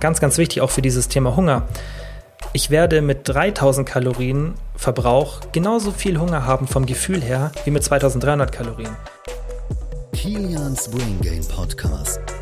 ganz, ganz wichtig auch für dieses Thema Hunger. Ich werde mit 3000 Kalorien Verbrauch genauso viel Hunger haben vom Gefühl her wie mit 2300 Kalorien. Kilians Brain Game Podcast.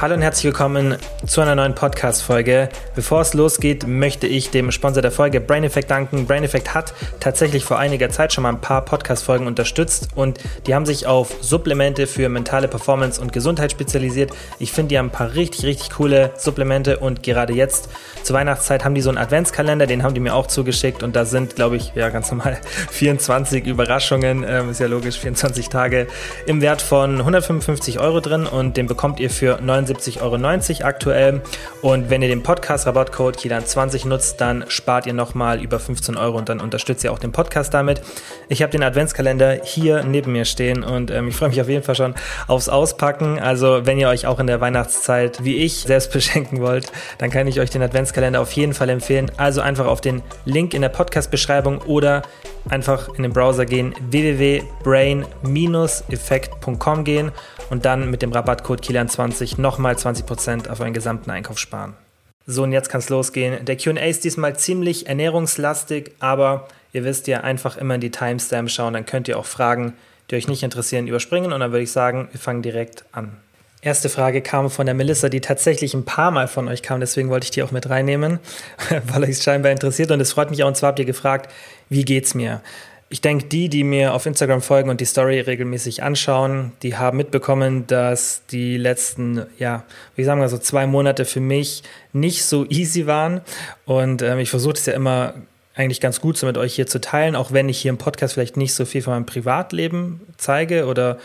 Hallo und herzlich willkommen zu einer neuen Podcast-Folge. Bevor es losgeht, möchte ich dem Sponsor der Folge Brain Effect danken. Brain Effect hat tatsächlich vor einiger Zeit schon mal ein paar Podcast-Folgen unterstützt und die haben sich auf Supplemente für mentale Performance und Gesundheit spezialisiert. Ich finde, die haben ein paar richtig, richtig coole Supplemente und gerade jetzt zur Weihnachtszeit haben die so einen Adventskalender, den haben die mir auch zugeschickt und da sind, glaube ich, ja ganz normal 24 Überraschungen, ähm, ist ja logisch, 24 Tage im Wert von 155 Euro drin und den bekommt ihr für 9 79,90 Euro aktuell. Und wenn ihr den Podcast-Rabattcode KILAN20 nutzt, dann spart ihr nochmal über 15 Euro und dann unterstützt ihr auch den Podcast damit. Ich habe den Adventskalender hier neben mir stehen und ähm, ich freue mich auf jeden Fall schon aufs Auspacken. Also wenn ihr euch auch in der Weihnachtszeit wie ich selbst beschenken wollt, dann kann ich euch den Adventskalender auf jeden Fall empfehlen. Also einfach auf den Link in der Podcast-Beschreibung oder einfach in den Browser gehen, www.brain-effekt.com gehen und dann mit dem Rabattcode KILAN20 nochmal 20% auf euren gesamten Einkauf sparen. So, und jetzt kann es losgehen. Der QA ist diesmal ziemlich ernährungslastig, aber ihr wisst ja, einfach immer in die Timestamp schauen, dann könnt ihr auch Fragen, die euch nicht interessieren, überspringen und dann würde ich sagen, wir fangen direkt an. Erste Frage kam von der Melissa, die tatsächlich ein paar Mal von euch kam, deswegen wollte ich die auch mit reinnehmen, weil euch es scheinbar interessiert und es freut mich auch. Und zwar habt ihr gefragt, wie geht's mir? Ich denke, die, die mir auf Instagram folgen und die Story regelmäßig anschauen, die haben mitbekommen, dass die letzten, ja, wie sagen wir so, zwei Monate für mich nicht so easy waren. Und ähm, ich versuche es ja immer eigentlich ganz gut so mit euch hier zu teilen, auch wenn ich hier im Podcast vielleicht nicht so viel von meinem Privatleben zeige oder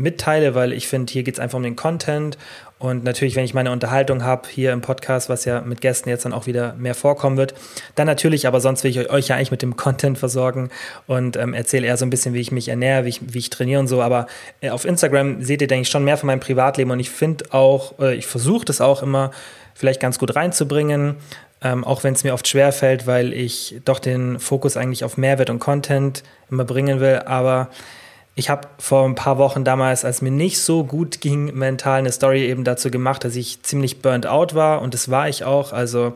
mitteile, weil ich finde, hier geht es einfach um den Content. Und natürlich, wenn ich meine Unterhaltung habe hier im Podcast, was ja mit Gästen jetzt dann auch wieder mehr vorkommen wird, dann natürlich, aber sonst will ich euch ja eigentlich mit dem Content versorgen und ähm, erzähle eher so ein bisschen, wie ich mich ernähre, wie ich, wie ich trainiere und so. Aber äh, auf Instagram seht ihr, denke ich, schon mehr von meinem Privatleben und ich finde auch, äh, ich versuche das auch immer vielleicht ganz gut reinzubringen. Ähm, auch wenn es mir oft schwer fällt, weil ich doch den Fokus eigentlich auf Mehrwert und Content immer bringen will. Aber ich habe vor ein paar Wochen damals, als mir nicht so gut ging, mental eine Story eben dazu gemacht, dass ich ziemlich burnt out war und das war ich auch. Also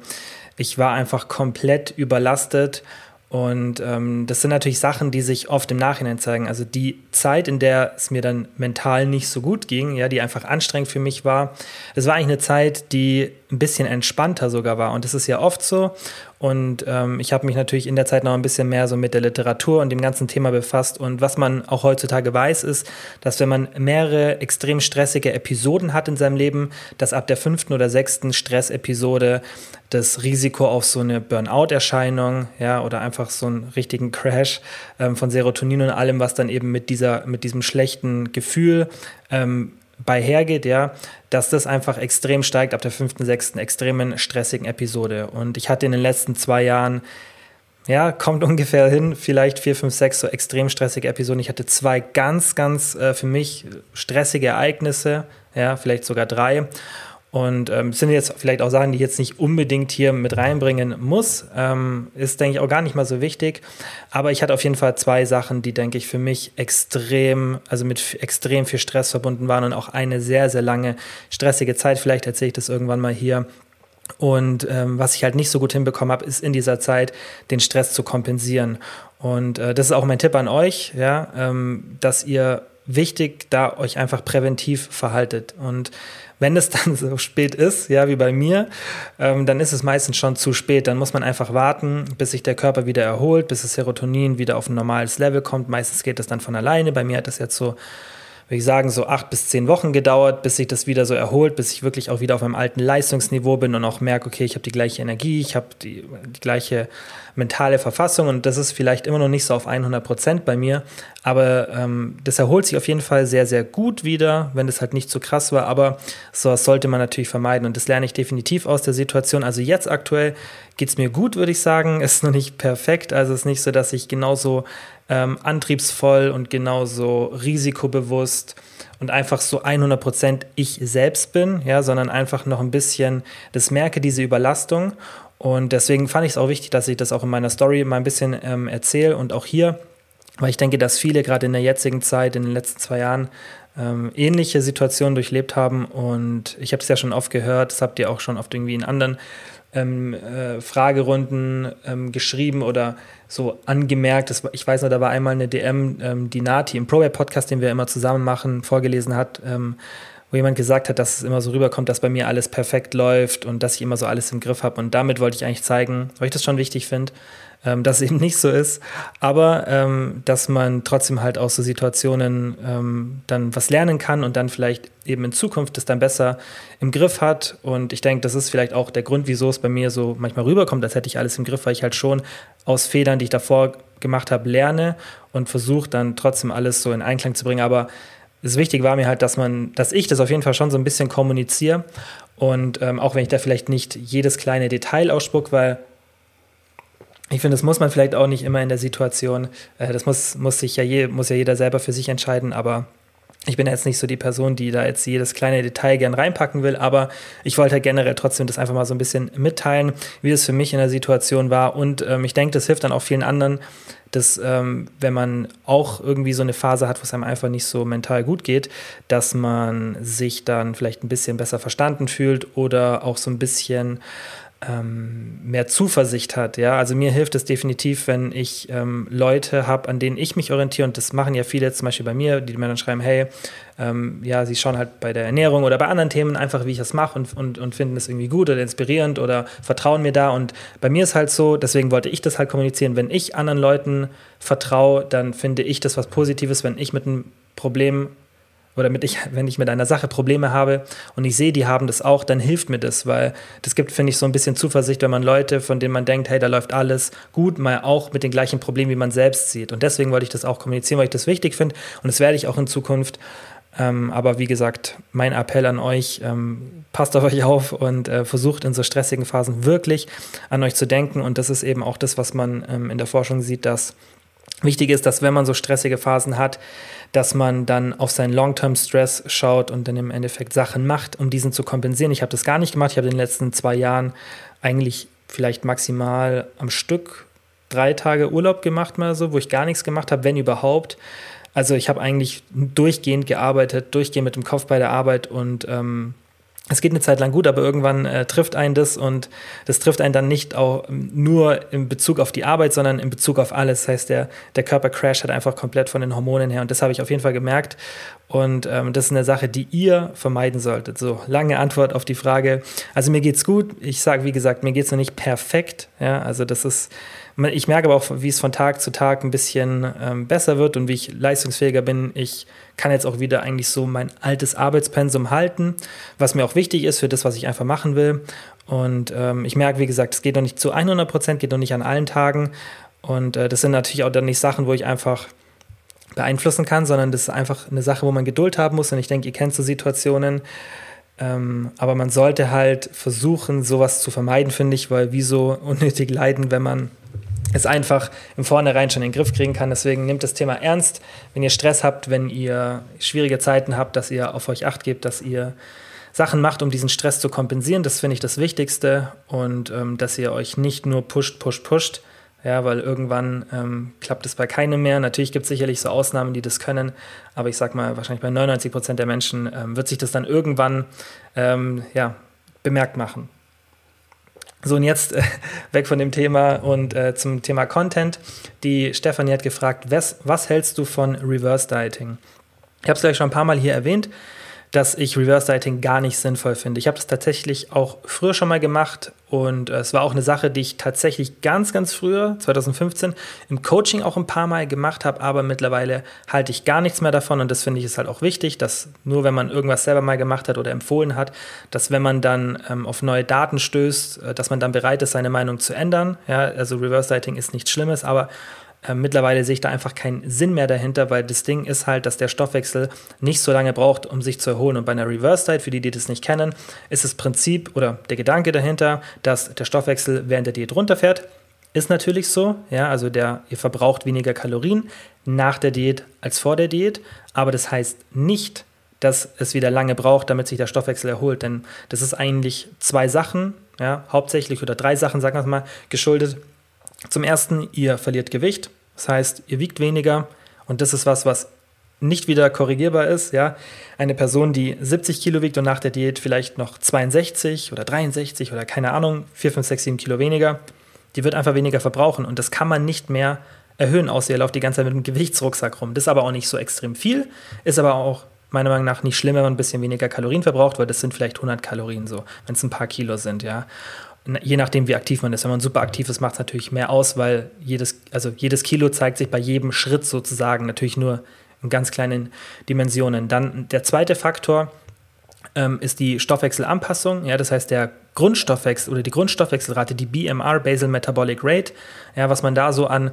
ich war einfach komplett überlastet und ähm, das sind natürlich Sachen, die sich oft im Nachhinein zeigen. Also die Zeit, in der es mir dann mental nicht so gut ging, ja, die einfach anstrengend für mich war, das war eigentlich eine Zeit, die ein bisschen entspannter sogar war. Und das ist ja oft so. Und ähm, ich habe mich natürlich in der Zeit noch ein bisschen mehr so mit der Literatur und dem ganzen Thema befasst. Und was man auch heutzutage weiß, ist, dass wenn man mehrere extrem stressige Episoden hat in seinem Leben, dass ab der fünften oder sechsten Stressepisode das Risiko auf so eine Burnout-Erscheinung, ja, oder einfach so einen richtigen Crash ähm, von Serotonin und allem, was dann eben mit dieser, mit diesem schlechten Gefühl ähm, bei hergeht, ja, dass das einfach extrem steigt ab der fünften, sechsten extremen stressigen Episode. Und ich hatte in den letzten zwei Jahren, ja, kommt ungefähr hin, vielleicht vier, fünf, sechs so extrem stressige Episoden. Ich hatte zwei ganz, ganz äh, für mich stressige Ereignisse, ja, vielleicht sogar drei. Und ähm, sind jetzt vielleicht auch Sachen, die ich jetzt nicht unbedingt hier mit reinbringen muss. Ähm, ist, denke ich, auch gar nicht mal so wichtig. Aber ich hatte auf jeden Fall zwei Sachen, die, denke ich, für mich extrem, also mit extrem viel Stress verbunden waren und auch eine sehr, sehr lange stressige Zeit. Vielleicht erzähle ich das irgendwann mal hier. Und ähm, was ich halt nicht so gut hinbekommen habe, ist in dieser Zeit den Stress zu kompensieren. Und äh, das ist auch mein Tipp an euch, ja, ähm, dass ihr wichtig da euch einfach präventiv verhaltet. Und wenn es dann so spät ist, ja, wie bei mir, ähm, dann ist es meistens schon zu spät. Dann muss man einfach warten, bis sich der Körper wieder erholt, bis das Serotonin wieder auf ein normales Level kommt. Meistens geht das dann von alleine. Bei mir hat das jetzt so würde ich sagen, so acht bis zehn Wochen gedauert, bis sich das wieder so erholt, bis ich wirklich auch wieder auf meinem alten Leistungsniveau bin und auch merke, okay, ich habe die gleiche Energie, ich habe die, die gleiche mentale Verfassung und das ist vielleicht immer noch nicht so auf 100 Prozent bei mir, aber ähm, das erholt sich auf jeden Fall sehr, sehr gut wieder, wenn das halt nicht so krass war, aber sowas sollte man natürlich vermeiden und das lerne ich definitiv aus der Situation. Also jetzt aktuell geht es mir gut, würde ich sagen, ist noch nicht perfekt, also es ist nicht so, dass ich genauso ähm, antriebsvoll und genauso risikobewusst und einfach so 100% ich selbst bin, ja, sondern einfach noch ein bisschen das merke, diese Überlastung. Und deswegen fand ich es auch wichtig, dass ich das auch in meiner Story mal ein bisschen ähm, erzähle und auch hier, weil ich denke, dass viele gerade in der jetzigen Zeit, in den letzten zwei Jahren, ähm, ähnliche Situationen durchlebt haben. Und ich habe es ja schon oft gehört, das habt ihr auch schon oft irgendwie in anderen ähm, äh, Fragerunden ähm, geschrieben oder so angemerkt. Das, ich weiß noch, da war einmal eine DM, ähm, die Nati im ProWeb-Podcast, den wir immer zusammen machen, vorgelesen hat, ähm, wo jemand gesagt hat, dass es immer so rüberkommt, dass bei mir alles perfekt läuft und dass ich immer so alles im Griff habe. Und damit wollte ich eigentlich zeigen, weil ich das schon wichtig finde, ähm, dass es eben nicht so ist, aber ähm, dass man trotzdem halt aus so Situationen ähm, dann was lernen kann und dann vielleicht eben in Zukunft das dann besser im Griff hat. Und ich denke, das ist vielleicht auch der Grund, wieso es bei mir so manchmal rüberkommt, als hätte ich alles im Griff, weil ich halt schon aus Fehlern, die ich davor gemacht habe, lerne und versuche dann trotzdem alles so in Einklang zu bringen. Aber das Wichtige war mir halt, dass man, dass ich das auf jeden Fall schon so ein bisschen kommuniziere. Und ähm, auch wenn ich da vielleicht nicht jedes kleine Detail ausspuck, weil ich finde, das muss man vielleicht auch nicht immer in der Situation. Äh, das muss, muss, sich ja je, muss ja jeder selber für sich entscheiden, aber ich bin jetzt nicht so die Person, die da jetzt jedes kleine Detail gern reinpacken will, aber ich wollte generell trotzdem das einfach mal so ein bisschen mitteilen, wie das für mich in der Situation war. Und ähm, ich denke, das hilft dann auch vielen anderen, dass ähm, wenn man auch irgendwie so eine Phase hat, wo es einem einfach nicht so mental gut geht, dass man sich dann vielleicht ein bisschen besser verstanden fühlt oder auch so ein bisschen ähm, mehr Zuversicht hat. Ja, also mir hilft es definitiv, wenn ich ähm, Leute habe, an denen ich mich orientiere. Und das machen ja viele, zum Beispiel bei mir, die mir dann schreiben, hey, ähm, ja, sie schauen halt bei der Ernährung oder bei anderen Themen einfach, wie ich das mache und, und, und finden es irgendwie gut oder inspirierend oder vertrauen mir da. Und bei mir ist halt so, deswegen wollte ich das halt kommunizieren, wenn ich anderen Leuten vertraue, dann finde ich das was Positives, wenn ich mit einem Problem oder mit ich, wenn ich mit einer Sache Probleme habe und ich sehe, die haben das auch, dann hilft mir das, weil das gibt, finde ich, so ein bisschen Zuversicht, wenn man Leute, von denen man denkt, hey, da läuft alles gut, mal auch mit den gleichen Problemen, wie man selbst sieht. Und deswegen wollte ich das auch kommunizieren, weil ich das wichtig finde und das werde ich auch in Zukunft. Ähm, aber wie gesagt, mein Appell an euch, ähm, passt auf euch auf und äh, versucht in so stressigen Phasen wirklich an euch zu denken. Und das ist eben auch das, was man ähm, in der Forschung sieht, dass wichtig ist, dass wenn man so stressige Phasen hat, dass man dann auf seinen Long-Term-Stress schaut und dann im Endeffekt Sachen macht, um diesen zu kompensieren. Ich habe das gar nicht gemacht. Ich habe in den letzten zwei Jahren eigentlich vielleicht maximal am Stück drei Tage Urlaub gemacht, mal so, wo ich gar nichts gemacht habe, wenn überhaupt. Also ich habe eigentlich durchgehend gearbeitet, durchgehend mit dem Kopf bei der Arbeit und ähm, es geht eine Zeit lang gut, aber irgendwann äh, trifft einen das und das trifft einen dann nicht auch nur in Bezug auf die Arbeit, sondern in Bezug auf alles. Das heißt, der, der Körper crasht halt einfach komplett von den Hormonen her und das habe ich auf jeden Fall gemerkt und ähm, das ist eine Sache, die ihr vermeiden solltet. So, lange Antwort auf die Frage. Also mir geht's gut. Ich sage, wie gesagt, mir geht's noch nicht perfekt. Ja, also das ist ich merke aber auch, wie es von Tag zu Tag ein bisschen ähm, besser wird und wie ich leistungsfähiger bin. Ich kann jetzt auch wieder eigentlich so mein altes Arbeitspensum halten, was mir auch wichtig ist für das, was ich einfach machen will. Und ähm, ich merke, wie gesagt, es geht noch nicht zu 100 Prozent, geht noch nicht an allen Tagen. Und äh, das sind natürlich auch dann nicht Sachen, wo ich einfach beeinflussen kann, sondern das ist einfach eine Sache, wo man Geduld haben muss. Und ich denke, ihr kennt so Situationen. Ähm, aber man sollte halt versuchen, sowas zu vermeiden, finde ich, weil wieso unnötig leiden, wenn man es einfach im Vornherein schon in den Griff kriegen kann. Deswegen nehmt das Thema ernst. Wenn ihr Stress habt, wenn ihr schwierige Zeiten habt, dass ihr auf euch acht gebt, dass ihr Sachen macht, um diesen Stress zu kompensieren. Das finde ich das Wichtigste. Und ähm, dass ihr euch nicht nur pusht, pusht, pusht. Ja, weil irgendwann ähm, klappt es bei keinem mehr. Natürlich gibt es sicherlich so Ausnahmen, die das können. Aber ich sag mal, wahrscheinlich bei 99 Prozent der Menschen ähm, wird sich das dann irgendwann ähm, ja, bemerkt machen. So, und jetzt äh, weg von dem Thema und äh, zum Thema Content. Die Stefanie hat gefragt, was, was hältst du von Reverse Dieting? Ich habe es gleich schon ein paar Mal hier erwähnt dass ich Reverse Dieting gar nicht sinnvoll finde. Ich habe das tatsächlich auch früher schon mal gemacht und äh, es war auch eine Sache, die ich tatsächlich ganz, ganz früher, 2015, im Coaching auch ein paar Mal gemacht habe, aber mittlerweile halte ich gar nichts mehr davon und das finde ich ist halt auch wichtig, dass nur wenn man irgendwas selber mal gemacht hat oder empfohlen hat, dass wenn man dann ähm, auf neue Daten stößt, äh, dass man dann bereit ist, seine Meinung zu ändern. Ja, also Reverse Dieting ist nichts Schlimmes, aber äh, mittlerweile sehe ich da einfach keinen Sinn mehr dahinter, weil das Ding ist halt, dass der Stoffwechsel nicht so lange braucht, um sich zu erholen. Und bei einer Reverse Diet, für die, die das nicht kennen, ist das Prinzip oder der Gedanke dahinter, dass der Stoffwechsel während der Diät runterfährt. Ist natürlich so, ja, also der, ihr verbraucht weniger Kalorien nach der Diät als vor der Diät, aber das heißt nicht, dass es wieder lange braucht, damit sich der Stoffwechsel erholt, denn das ist eigentlich zwei Sachen, ja, hauptsächlich oder drei Sachen, sagen wir mal, geschuldet. Zum ersten, ihr verliert Gewicht, das heißt, ihr wiegt weniger und das ist was, was nicht wieder korrigierbar ist. Ja? Eine Person, die 70 Kilo wiegt und nach der Diät vielleicht noch 62 oder 63 oder keine Ahnung, 4, 5, 6, 7 Kilo weniger, die wird einfach weniger verbrauchen und das kann man nicht mehr erhöhen, außer ihr lauft die ganze Zeit mit einem Gewichtsrucksack rum. Das ist aber auch nicht so extrem viel, ist aber auch meiner Meinung nach nicht schlimm, wenn man ein bisschen weniger Kalorien verbraucht, weil das sind vielleicht 100 Kalorien so, wenn es ein paar Kilo sind, ja. Je nachdem, wie aktiv man ist. Wenn man super aktiv ist, macht es natürlich mehr aus, weil jedes, also jedes Kilo zeigt sich bei jedem Schritt sozusagen natürlich nur in ganz kleinen Dimensionen. Dann der zweite Faktor ähm, ist die Stoffwechselanpassung. Ja, das heißt, der Grundstoffwechsel oder die Grundstoffwechselrate, die BMR, Basal Metabolic Rate, ja, was man da so an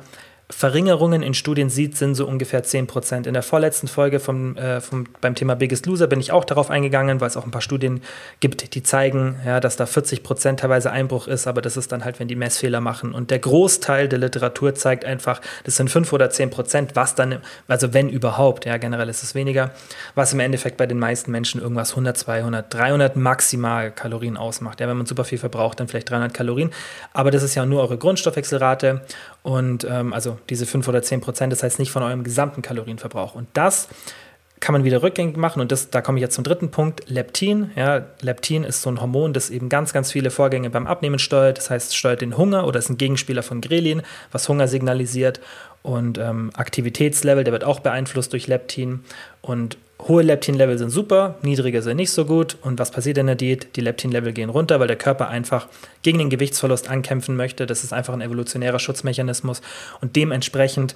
Verringerungen in Studien sieht, sind so ungefähr 10%. In der vorletzten Folge vom, äh, vom, beim Thema Biggest Loser bin ich auch darauf eingegangen, weil es auch ein paar Studien gibt, die zeigen, ja, dass da 40% teilweise Einbruch ist, aber das ist dann halt, wenn die Messfehler machen. Und der Großteil der Literatur zeigt einfach, das sind 5 oder 10%, was dann, also wenn überhaupt, ja, generell ist es weniger, was im Endeffekt bei den meisten Menschen irgendwas 100, 200, 300 maximal Kalorien ausmacht. Ja, wenn man super viel verbraucht, dann vielleicht 300 Kalorien. Aber das ist ja nur eure Grundstoffwechselrate und ähm, also diese 5 oder 10 Prozent, das heißt nicht von eurem gesamten Kalorienverbrauch. Und das kann man wieder rückgängig machen. Und das, da komme ich jetzt zum dritten Punkt, Leptin. Ja, Leptin ist so ein Hormon, das eben ganz, ganz viele Vorgänge beim Abnehmen steuert. Das heißt, steuert den Hunger oder ist ein Gegenspieler von Grelin, was Hunger signalisiert. Und ähm, Aktivitätslevel, der wird auch beeinflusst durch Leptin. Und Hohe Leptin-Level sind super, niedrige sind nicht so gut. Und was passiert in der Diät? Die Leptin-Level gehen runter, weil der Körper einfach gegen den Gewichtsverlust ankämpfen möchte. Das ist einfach ein evolutionärer Schutzmechanismus. Und dementsprechend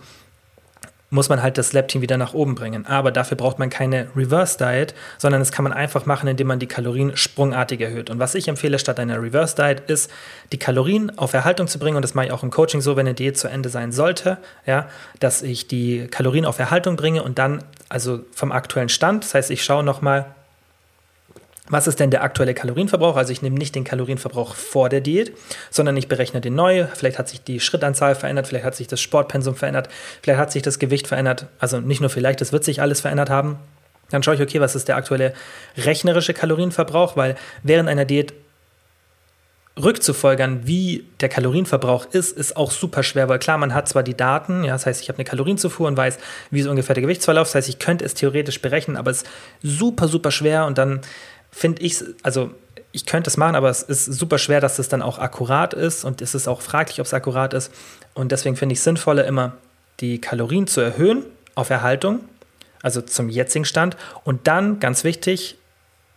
muss man halt das Leptin wieder nach oben bringen. Aber dafür braucht man keine Reverse Diet, sondern das kann man einfach machen, indem man die Kalorien sprungartig erhöht. Und was ich empfehle statt einer Reverse Diet ist, die Kalorien auf Erhaltung zu bringen. Und das mache ich auch im Coaching so, wenn eine Diät zu Ende sein sollte, ja, dass ich die Kalorien auf Erhaltung bringe und dann also vom aktuellen Stand. Das heißt, ich schaue nochmal, was ist denn der aktuelle Kalorienverbrauch? Also ich nehme nicht den Kalorienverbrauch vor der Diät, sondern ich berechne den neu. Vielleicht hat sich die Schrittanzahl verändert, vielleicht hat sich das Sportpensum verändert, vielleicht hat sich das Gewicht verändert. Also nicht nur vielleicht, es wird sich alles verändert haben. Dann schaue ich, okay, was ist der aktuelle rechnerische Kalorienverbrauch? Weil während einer Diät rückzufolgern, wie der Kalorienverbrauch ist, ist auch super schwer, weil klar, man hat zwar die Daten, ja, das heißt, ich habe eine Kalorienzufuhr und weiß, wie ist ungefähr der Gewichtsverlauf, das heißt, ich könnte es theoretisch berechnen, aber es ist super, super schwer und dann finde ich, also ich könnte es machen, aber es ist super schwer, dass es dann auch akkurat ist und es ist auch fraglich, ob es akkurat ist und deswegen finde ich es sinnvoller, immer die Kalorien zu erhöhen auf Erhaltung, also zum jetzigen Stand und dann, ganz wichtig,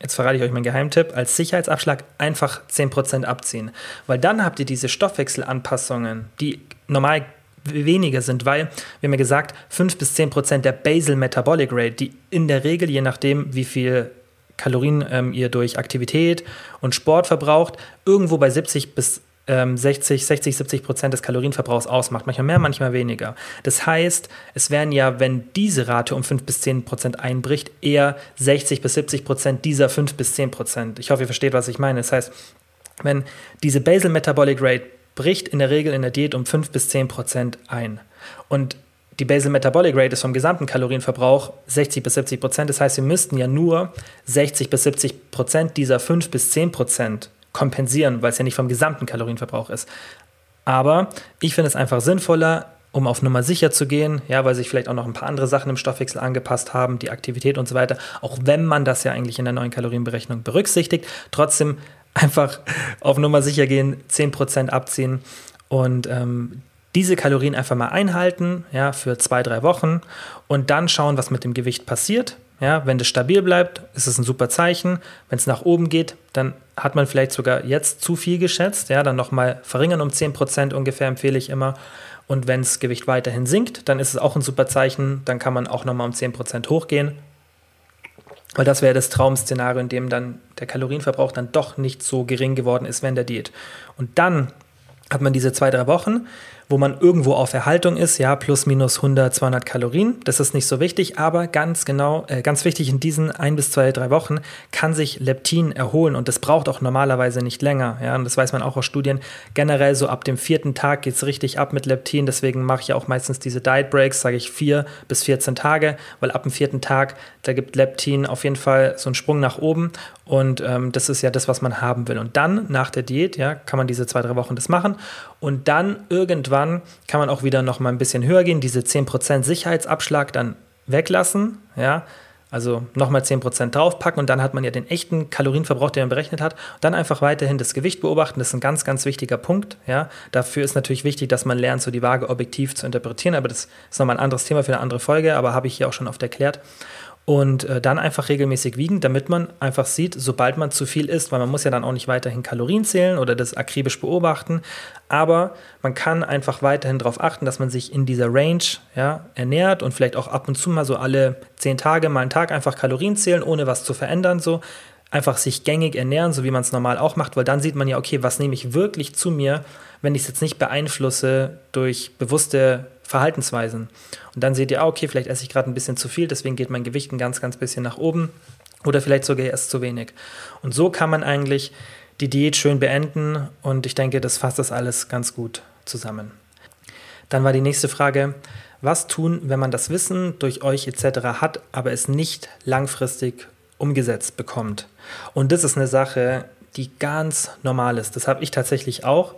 jetzt verrate ich euch meinen Geheimtipp, als Sicherheitsabschlag einfach 10% abziehen. Weil dann habt ihr diese Stoffwechselanpassungen, die normal weniger sind, weil, wir haben ja gesagt, 5 bis 10% der Basal Metabolic Rate, die in der Regel, je nachdem, wie viel Kalorien ähm, ihr durch Aktivität und Sport verbraucht, irgendwo bei 70 bis 60, 60, 70 Prozent des Kalorienverbrauchs ausmacht. Manchmal mehr, manchmal weniger. Das heißt, es wären ja, wenn diese Rate um 5 bis 10 Prozent einbricht, eher 60 bis 70 Prozent dieser 5 bis 10 Prozent. Ich hoffe, ihr versteht, was ich meine. Das heißt, wenn diese Basal Metabolic Rate bricht in der Regel in der Diät um 5 bis 10 Prozent ein. Und die Basal Metabolic Rate ist vom gesamten Kalorienverbrauch 60 bis 70 Prozent. Das heißt, wir müssten ja nur 60 bis 70 Prozent dieser 5 bis 10 Prozent kompensieren, weil es ja nicht vom gesamten Kalorienverbrauch ist. Aber ich finde es einfach sinnvoller, um auf Nummer sicher zu gehen, ja, weil sich vielleicht auch noch ein paar andere Sachen im Stoffwechsel angepasst haben, die Aktivität und so weiter, auch wenn man das ja eigentlich in der neuen Kalorienberechnung berücksichtigt, trotzdem einfach auf Nummer sicher gehen, 10% abziehen und ähm, diese Kalorien einfach mal einhalten, ja, für zwei, drei Wochen und dann schauen, was mit dem Gewicht passiert. Ja, wenn das stabil bleibt, ist es ein super Zeichen. Wenn es nach oben geht, dann hat man vielleicht sogar jetzt zu viel geschätzt. Ja, dann nochmal verringern um 10% ungefähr empfehle ich immer. Und wenn das Gewicht weiterhin sinkt, dann ist es auch ein super Zeichen. Dann kann man auch nochmal um 10% hochgehen. Weil das wäre das Traum-Szenario, in dem dann der Kalorienverbrauch dann doch nicht so gering geworden ist während der Diät. Und dann hat man diese zwei, drei Wochen, wo man irgendwo auf Erhaltung ist, ja, plus minus 100, 200 Kalorien. Das ist nicht so wichtig, aber ganz genau, äh, ganz wichtig, in diesen ein bis zwei, drei Wochen kann sich Leptin erholen und das braucht auch normalerweise nicht länger. Ja, und das weiß man auch aus Studien. Generell so ab dem vierten Tag geht es richtig ab mit Leptin, deswegen mache ich ja auch meistens diese Diet Breaks, sage ich vier bis 14 Tage, weil ab dem vierten Tag, da gibt Leptin auf jeden Fall so einen Sprung nach oben und ähm, das ist ja das, was man haben will. Und dann nach der Diät, ja, kann man diese zwei, drei Wochen das machen und dann irgendwann kann man auch wieder noch mal ein bisschen höher gehen, diese 10% Sicherheitsabschlag dann weglassen, ja, also nochmal 10% draufpacken und dann hat man ja den echten Kalorienverbrauch, den man berechnet hat. Dann einfach weiterhin das Gewicht beobachten. Das ist ein ganz, ganz wichtiger Punkt. Ja. Dafür ist natürlich wichtig, dass man lernt, so die Waage objektiv zu interpretieren. Aber das ist nochmal ein anderes Thema für eine andere Folge, aber habe ich hier auch schon oft erklärt und äh, dann einfach regelmäßig wiegen, damit man einfach sieht, sobald man zu viel isst, weil man muss ja dann auch nicht weiterhin Kalorien zählen oder das akribisch beobachten, aber man kann einfach weiterhin darauf achten, dass man sich in dieser Range ja, ernährt und vielleicht auch ab und zu mal so alle zehn Tage mal einen Tag einfach Kalorien zählen, ohne was zu verändern, so. Einfach sich gängig ernähren, so wie man es normal auch macht, weil dann sieht man ja, okay, was nehme ich wirklich zu mir, wenn ich es jetzt nicht beeinflusse durch bewusste Verhaltensweisen. Und dann seht ihr, ah, okay, vielleicht esse ich gerade ein bisschen zu viel, deswegen geht mein Gewicht ein ganz, ganz bisschen nach oben oder vielleicht sogar erst zu wenig. Und so kann man eigentlich die Diät schön beenden und ich denke, das fasst das alles ganz gut zusammen. Dann war die nächste Frage, was tun, wenn man das Wissen durch euch etc. hat, aber es nicht langfristig umgesetzt bekommt? Und das ist eine Sache, die ganz normal ist. Das habe ich tatsächlich auch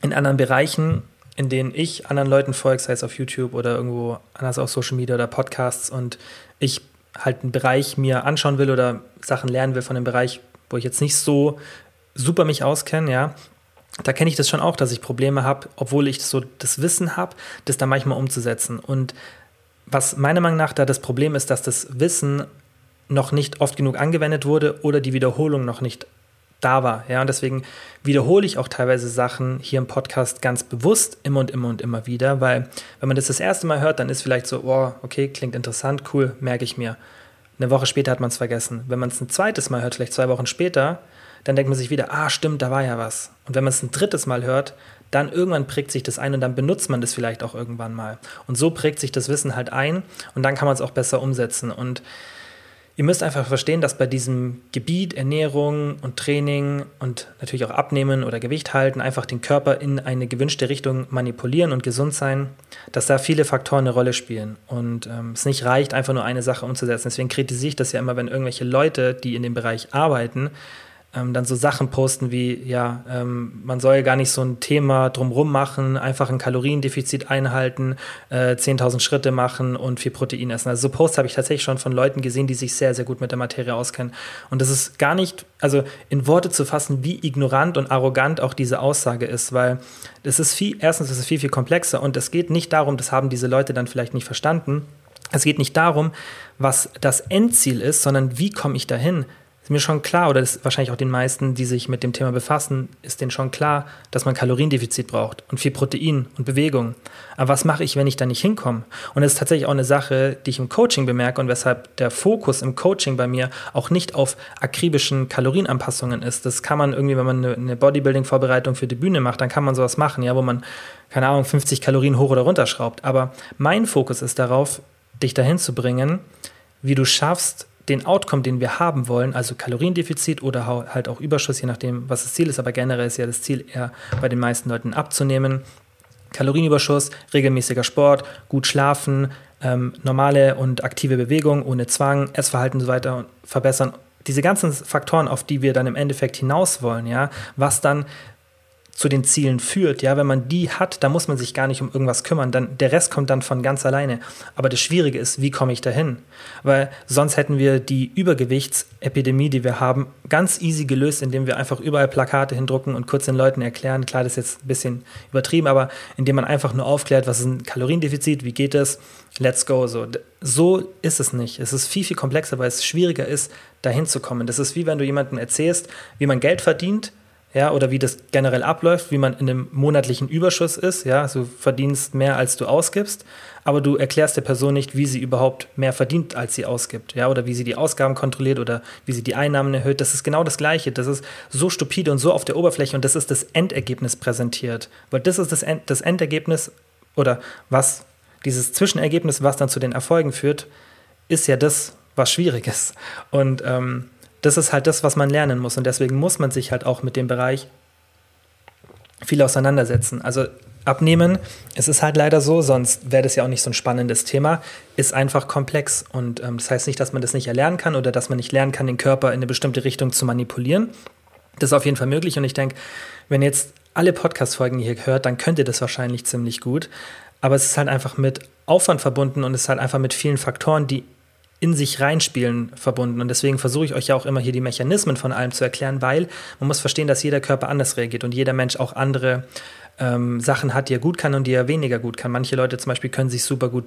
in anderen Bereichen in denen ich anderen Leuten folge, sei es auf YouTube oder irgendwo anders auf Social Media oder Podcasts und ich halt einen Bereich mir anschauen will oder Sachen lernen will von dem Bereich, wo ich jetzt nicht so super mich auskenne, ja, da kenne ich das schon auch, dass ich Probleme habe, obwohl ich so das Wissen habe, das dann manchmal umzusetzen. Und was meiner Meinung nach da das Problem ist, dass das Wissen noch nicht oft genug angewendet wurde oder die Wiederholung noch nicht da war. Ja, und deswegen wiederhole ich auch teilweise Sachen hier im Podcast ganz bewusst immer und immer und immer wieder, weil wenn man das das erste Mal hört, dann ist vielleicht so, oh, okay, klingt interessant, cool, merke ich mir. Eine Woche später hat man es vergessen. Wenn man es ein zweites Mal hört, vielleicht zwei Wochen später, dann denkt man sich wieder, ah, stimmt, da war ja was. Und wenn man es ein drittes Mal hört, dann irgendwann prägt sich das ein und dann benutzt man das vielleicht auch irgendwann mal. Und so prägt sich das Wissen halt ein und dann kann man es auch besser umsetzen. Und Ihr müsst einfach verstehen, dass bei diesem Gebiet Ernährung und Training und natürlich auch Abnehmen oder Gewicht halten, einfach den Körper in eine gewünschte Richtung manipulieren und gesund sein, dass da viele Faktoren eine Rolle spielen und ähm, es nicht reicht, einfach nur eine Sache umzusetzen. Deswegen kritisiere ich das ja immer, wenn irgendwelche Leute, die in dem Bereich arbeiten, ähm, dann so Sachen posten wie, ja, ähm, man soll gar nicht so ein Thema drumrum machen, einfach ein Kaloriendefizit einhalten, äh, 10.000 Schritte machen und viel Protein essen. Also so Posts habe ich tatsächlich schon von Leuten gesehen, die sich sehr, sehr gut mit der Materie auskennen. Und das ist gar nicht, also in Worte zu fassen, wie ignorant und arrogant auch diese Aussage ist, weil es ist viel, erstens ist es viel, viel komplexer und es geht nicht darum, das haben diese Leute dann vielleicht nicht verstanden, es geht nicht darum, was das Endziel ist, sondern wie komme ich dahin? Ist mir schon klar, oder ist wahrscheinlich auch den meisten, die sich mit dem Thema befassen, ist denen schon klar, dass man Kaloriendefizit braucht und viel Protein und Bewegung. Aber was mache ich, wenn ich da nicht hinkomme? Und das ist tatsächlich auch eine Sache, die ich im Coaching bemerke und weshalb der Fokus im Coaching bei mir auch nicht auf akribischen Kalorienanpassungen ist. Das kann man irgendwie, wenn man eine Bodybuilding-Vorbereitung für die Bühne macht, dann kann man sowas machen, ja, wo man, keine Ahnung, 50 Kalorien hoch oder runter schraubt. Aber mein Fokus ist darauf, dich dahin zu bringen, wie du schaffst, den Outcome, den wir haben wollen, also Kaloriendefizit oder halt auch Überschuss, je nachdem, was das Ziel ist, aber generell ist ja das Ziel eher bei den meisten Leuten abzunehmen. Kalorienüberschuss, regelmäßiger Sport, gut schlafen, ähm, normale und aktive Bewegung ohne Zwang, Essverhalten und so weiter verbessern. Diese ganzen Faktoren, auf die wir dann im Endeffekt hinaus wollen, ja, was dann zu den Zielen führt, ja, wenn man die hat, da muss man sich gar nicht um irgendwas kümmern, dann der Rest kommt dann von ganz alleine. Aber das Schwierige ist, wie komme ich dahin? Weil sonst hätten wir die Übergewichtsepidemie, die wir haben, ganz easy gelöst, indem wir einfach überall Plakate hindrucken und kurz den Leuten erklären. Klar, das ist jetzt ein bisschen übertrieben, aber indem man einfach nur aufklärt, was ist ein Kaloriendefizit, wie geht es, let's go. So, so ist es nicht. Es ist viel, viel komplexer, weil es schwieriger ist, dahin zu kommen. Das ist wie wenn du jemandem erzählst, wie man Geld verdient ja, oder wie das generell abläuft, wie man in einem monatlichen Überschuss ist, ja, also du verdienst mehr, als du ausgibst, aber du erklärst der Person nicht, wie sie überhaupt mehr verdient, als sie ausgibt, ja, oder wie sie die Ausgaben kontrolliert oder wie sie die Einnahmen erhöht. Das ist genau das Gleiche. Das ist so stupide und so auf der Oberfläche und das ist das Endergebnis präsentiert, weil das ist das, End das Endergebnis oder was dieses Zwischenergebnis, was dann zu den Erfolgen führt, ist ja das, was schwierig ist. Und ähm, das ist halt das, was man lernen muss. Und deswegen muss man sich halt auch mit dem Bereich viel auseinandersetzen. Also abnehmen, es ist halt leider so, sonst wäre das ja auch nicht so ein spannendes Thema, ist einfach komplex. Und ähm, das heißt nicht, dass man das nicht erlernen kann oder dass man nicht lernen kann, den Körper in eine bestimmte Richtung zu manipulieren. Das ist auf jeden Fall möglich. Und ich denke, wenn jetzt alle Podcast-Folgen hier hört, dann könnt ihr das wahrscheinlich ziemlich gut. Aber es ist halt einfach mit Aufwand verbunden und ist halt einfach mit vielen Faktoren, die in sich reinspielen verbunden. Und deswegen versuche ich euch ja auch immer hier die Mechanismen von allem zu erklären, weil man muss verstehen, dass jeder Körper anders reagiert und jeder Mensch auch andere ähm, Sachen hat, die er gut kann und die er weniger gut kann. Manche Leute zum Beispiel können sich super gut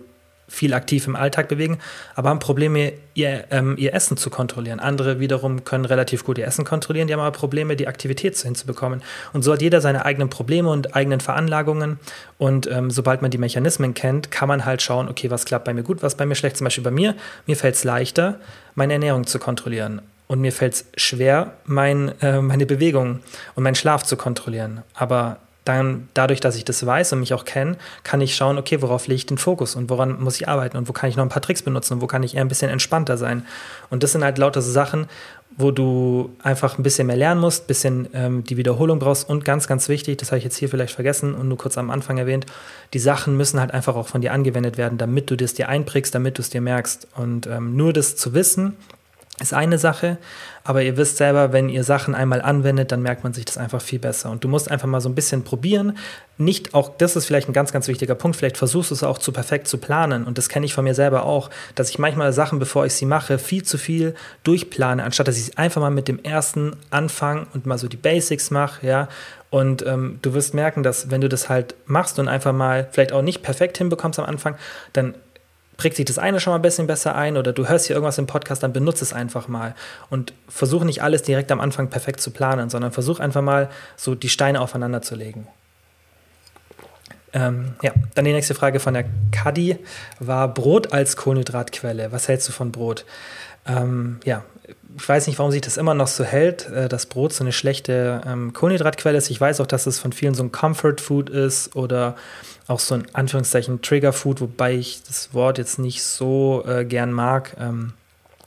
viel aktiv im Alltag bewegen, aber haben Probleme, ihr, ähm, ihr Essen zu kontrollieren. Andere wiederum können relativ gut ihr Essen kontrollieren, die haben aber Probleme, die Aktivität hinzubekommen. Und so hat jeder seine eigenen Probleme und eigenen Veranlagungen. Und ähm, sobald man die Mechanismen kennt, kann man halt schauen, okay, was klappt bei mir gut, was bei mir schlecht. Zum Beispiel bei mir, mir fällt es leichter, meine Ernährung zu kontrollieren. Und mir fällt es schwer, mein, äh, meine Bewegung und meinen Schlaf zu kontrollieren. Aber dann dadurch, dass ich das weiß und mich auch kenne, kann ich schauen, okay, worauf lege ich den Fokus und woran muss ich arbeiten und wo kann ich noch ein paar Tricks benutzen und wo kann ich eher ein bisschen entspannter sein. Und das sind halt lauter so Sachen, wo du einfach ein bisschen mehr lernen musst, ein bisschen ähm, die Wiederholung brauchst und ganz, ganz wichtig, das habe ich jetzt hier vielleicht vergessen und nur kurz am Anfang erwähnt, die Sachen müssen halt einfach auch von dir angewendet werden, damit du das dir einprägst, damit du es dir merkst. Und ähm, nur das zu wissen, ist eine Sache, aber ihr wisst selber, wenn ihr Sachen einmal anwendet, dann merkt man sich das einfach viel besser. Und du musst einfach mal so ein bisschen probieren. Nicht auch, das ist vielleicht ein ganz, ganz wichtiger Punkt, vielleicht versuchst du es auch zu perfekt zu planen. Und das kenne ich von mir selber auch, dass ich manchmal Sachen, bevor ich sie mache, viel zu viel durchplane, anstatt dass ich einfach mal mit dem ersten anfange und mal so die Basics mache, ja. Und ähm, du wirst merken, dass wenn du das halt machst und einfach mal vielleicht auch nicht perfekt hinbekommst am Anfang, dann prägt sich das eine schon mal ein bisschen besser ein oder du hörst hier irgendwas im Podcast, dann benutze es einfach mal und versuch nicht alles direkt am Anfang perfekt zu planen, sondern versuch einfach mal so die Steine aufeinander zu legen. Ähm, ja, dann die nächste Frage von der Kadi war Brot als Kohlenhydratquelle. Was hältst du von Brot? Ähm, ja, ich weiß nicht, warum sich das immer noch so hält, äh, dass Brot so eine schlechte ähm, Kohlenhydratquelle ist. Ich weiß auch, dass es von vielen so ein Comfort Food ist oder auch so ein Anführungszeichen Trigger Food, wobei ich das Wort jetzt nicht so äh, gern mag. Ähm,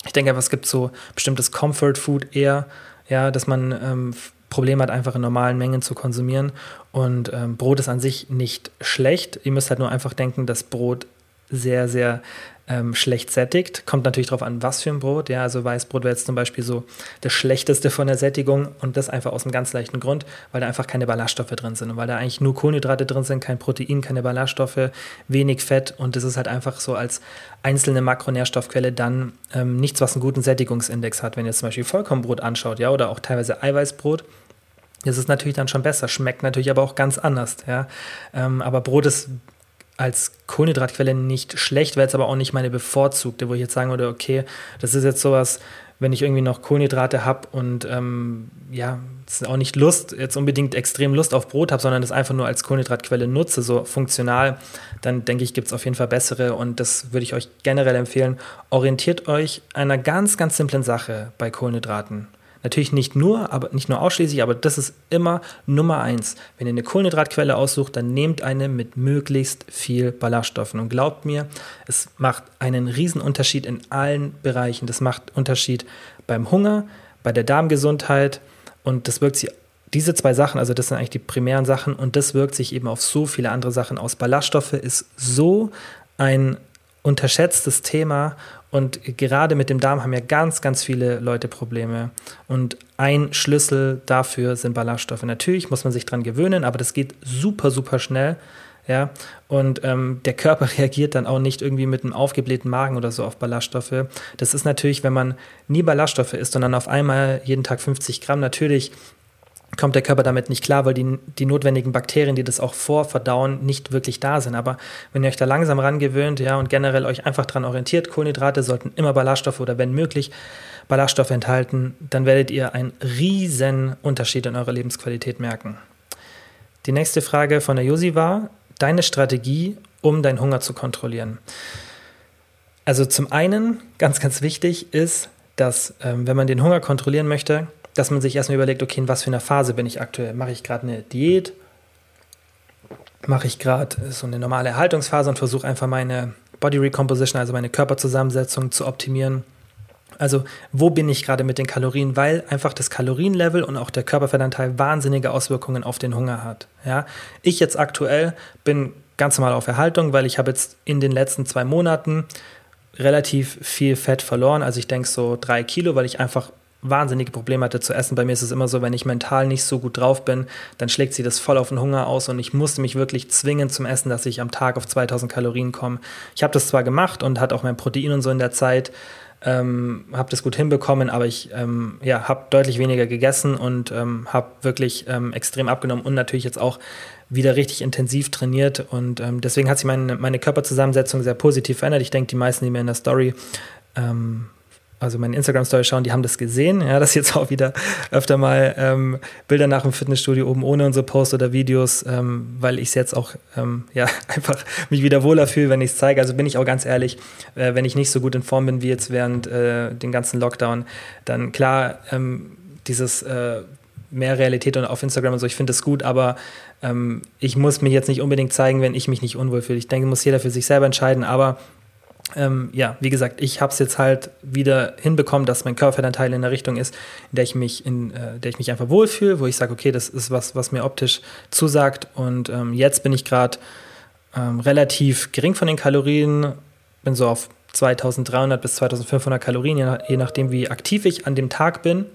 ich denke es gibt so bestimmtes Comfort Food eher, ja, dass man ähm, Probleme hat, einfach in normalen Mengen zu konsumieren. Und ähm, Brot ist an sich nicht schlecht. Ihr müsst halt nur einfach denken, dass Brot sehr, sehr ähm, schlecht sättigt. Kommt natürlich darauf an, was für ein Brot. Ja, also Weißbrot wäre jetzt zum Beispiel so das Schlechteste von der Sättigung und das einfach aus einem ganz leichten Grund, weil da einfach keine Ballaststoffe drin sind und weil da eigentlich nur Kohlenhydrate drin sind, kein Protein, keine Ballaststoffe, wenig Fett und das ist halt einfach so als einzelne Makronährstoffquelle dann ähm, nichts, was einen guten Sättigungsindex hat. Wenn ihr zum Beispiel Vollkornbrot anschaut, ja, oder auch teilweise Eiweißbrot, das ist natürlich dann schon besser, schmeckt natürlich aber auch ganz anders. Ja? Ähm, aber Brot ist als Kohlenhydratquelle nicht schlecht, wäre jetzt aber auch nicht meine bevorzugte, wo ich jetzt sagen würde, okay, das ist jetzt sowas, wenn ich irgendwie noch Kohlenhydrate habe und ähm, ja, auch nicht Lust, jetzt unbedingt extrem Lust auf Brot habe, sondern das einfach nur als Kohlenhydratquelle nutze, so funktional, dann denke ich, gibt es auf jeden Fall bessere und das würde ich euch generell empfehlen. Orientiert euch einer ganz, ganz simplen Sache bei Kohlenhydraten. Natürlich nicht nur, aber nicht nur ausschließlich, aber das ist immer Nummer eins. Wenn ihr eine Kohlenhydratquelle aussucht, dann nehmt eine mit möglichst viel Ballaststoffen. Und glaubt mir, es macht einen riesen Unterschied in allen Bereichen. Das macht Unterschied beim Hunger, bei der Darmgesundheit und das wirkt sich diese zwei Sachen, also das sind eigentlich die primären Sachen und das wirkt sich eben auf so viele andere Sachen aus. Ballaststoffe ist so ein unterschätztes Thema und gerade mit dem Darm haben ja ganz, ganz viele Leute Probleme. Und ein Schlüssel dafür sind Ballaststoffe. Natürlich muss man sich dran gewöhnen, aber das geht super, super schnell. Ja, und ähm, der Körper reagiert dann auch nicht irgendwie mit einem aufgeblähten Magen oder so auf Ballaststoffe. Das ist natürlich, wenn man nie Ballaststoffe isst und dann auf einmal jeden Tag 50 Gramm, natürlich kommt der Körper damit nicht klar, weil die, die notwendigen Bakterien, die das auch vorverdauen, nicht wirklich da sind. Aber wenn ihr euch da langsam rangewöhnt, ja, und generell euch einfach daran orientiert, Kohlenhydrate sollten immer Ballaststoffe oder wenn möglich Ballaststoffe enthalten, dann werdet ihr einen riesen Unterschied in eurer Lebensqualität merken. Die nächste Frage von der Josi war, deine Strategie, um deinen Hunger zu kontrollieren. Also zum einen, ganz, ganz wichtig ist, dass ähm, wenn man den Hunger kontrollieren möchte, dass man sich erstmal überlegt, okay, in was für einer Phase bin ich aktuell? Mache ich gerade eine Diät? Mache ich gerade so eine normale Erhaltungsphase und versuche einfach meine Body Recomposition, also meine Körperzusammensetzung zu optimieren? Also, wo bin ich gerade mit den Kalorien? Weil einfach das Kalorienlevel und auch der Körperfettanteil wahnsinnige Auswirkungen auf den Hunger hat. Ja? Ich jetzt aktuell bin ganz normal auf Erhaltung, weil ich habe jetzt in den letzten zwei Monaten relativ viel Fett verloren. Also ich denke so drei Kilo, weil ich einfach wahnsinnige Probleme hatte zu essen. Bei mir ist es immer so, wenn ich mental nicht so gut drauf bin, dann schlägt sie das voll auf den Hunger aus und ich musste mich wirklich zwingen zum Essen, dass ich am Tag auf 2000 Kalorien komme. Ich habe das zwar gemacht und hatte auch mein Protein und so in der Zeit, ähm, habe das gut hinbekommen, aber ich ähm, ja, habe deutlich weniger gegessen und ähm, habe wirklich ähm, extrem abgenommen und natürlich jetzt auch wieder richtig intensiv trainiert und ähm, deswegen hat sich meine, meine Körperzusammensetzung sehr positiv verändert. Ich denke, die meisten, die mir in der Story ähm, also meine Instagram-Story schauen, die haben das gesehen, ja, dass jetzt auch wieder öfter mal ähm, Bilder nach dem Fitnessstudio oben ohne unsere Posts oder Videos, ähm, weil ich es jetzt auch ähm, ja, einfach mich wieder wohler fühle, wenn ich es zeige. Also bin ich auch ganz ehrlich, äh, wenn ich nicht so gut in Form bin wie jetzt während äh, den ganzen Lockdown, dann klar, ähm, dieses äh, mehr Realität und auf Instagram und so, ich finde das gut, aber ähm, ich muss mich jetzt nicht unbedingt zeigen, wenn ich mich nicht unwohl fühle. Ich denke, muss jeder für sich selber entscheiden, aber ähm, ja, wie gesagt, ich habe es jetzt halt wieder hinbekommen, dass mein Körperfettanteil in der Richtung ist, in der ich mich, in äh, der ich mich einfach wohlfühle, wo ich sage, okay, das ist was, was mir optisch zusagt. Und ähm, jetzt bin ich gerade ähm, relativ gering von den Kalorien, bin so auf 2300 bis 2500 Kalorien, je nachdem, wie aktiv ich an dem Tag bin.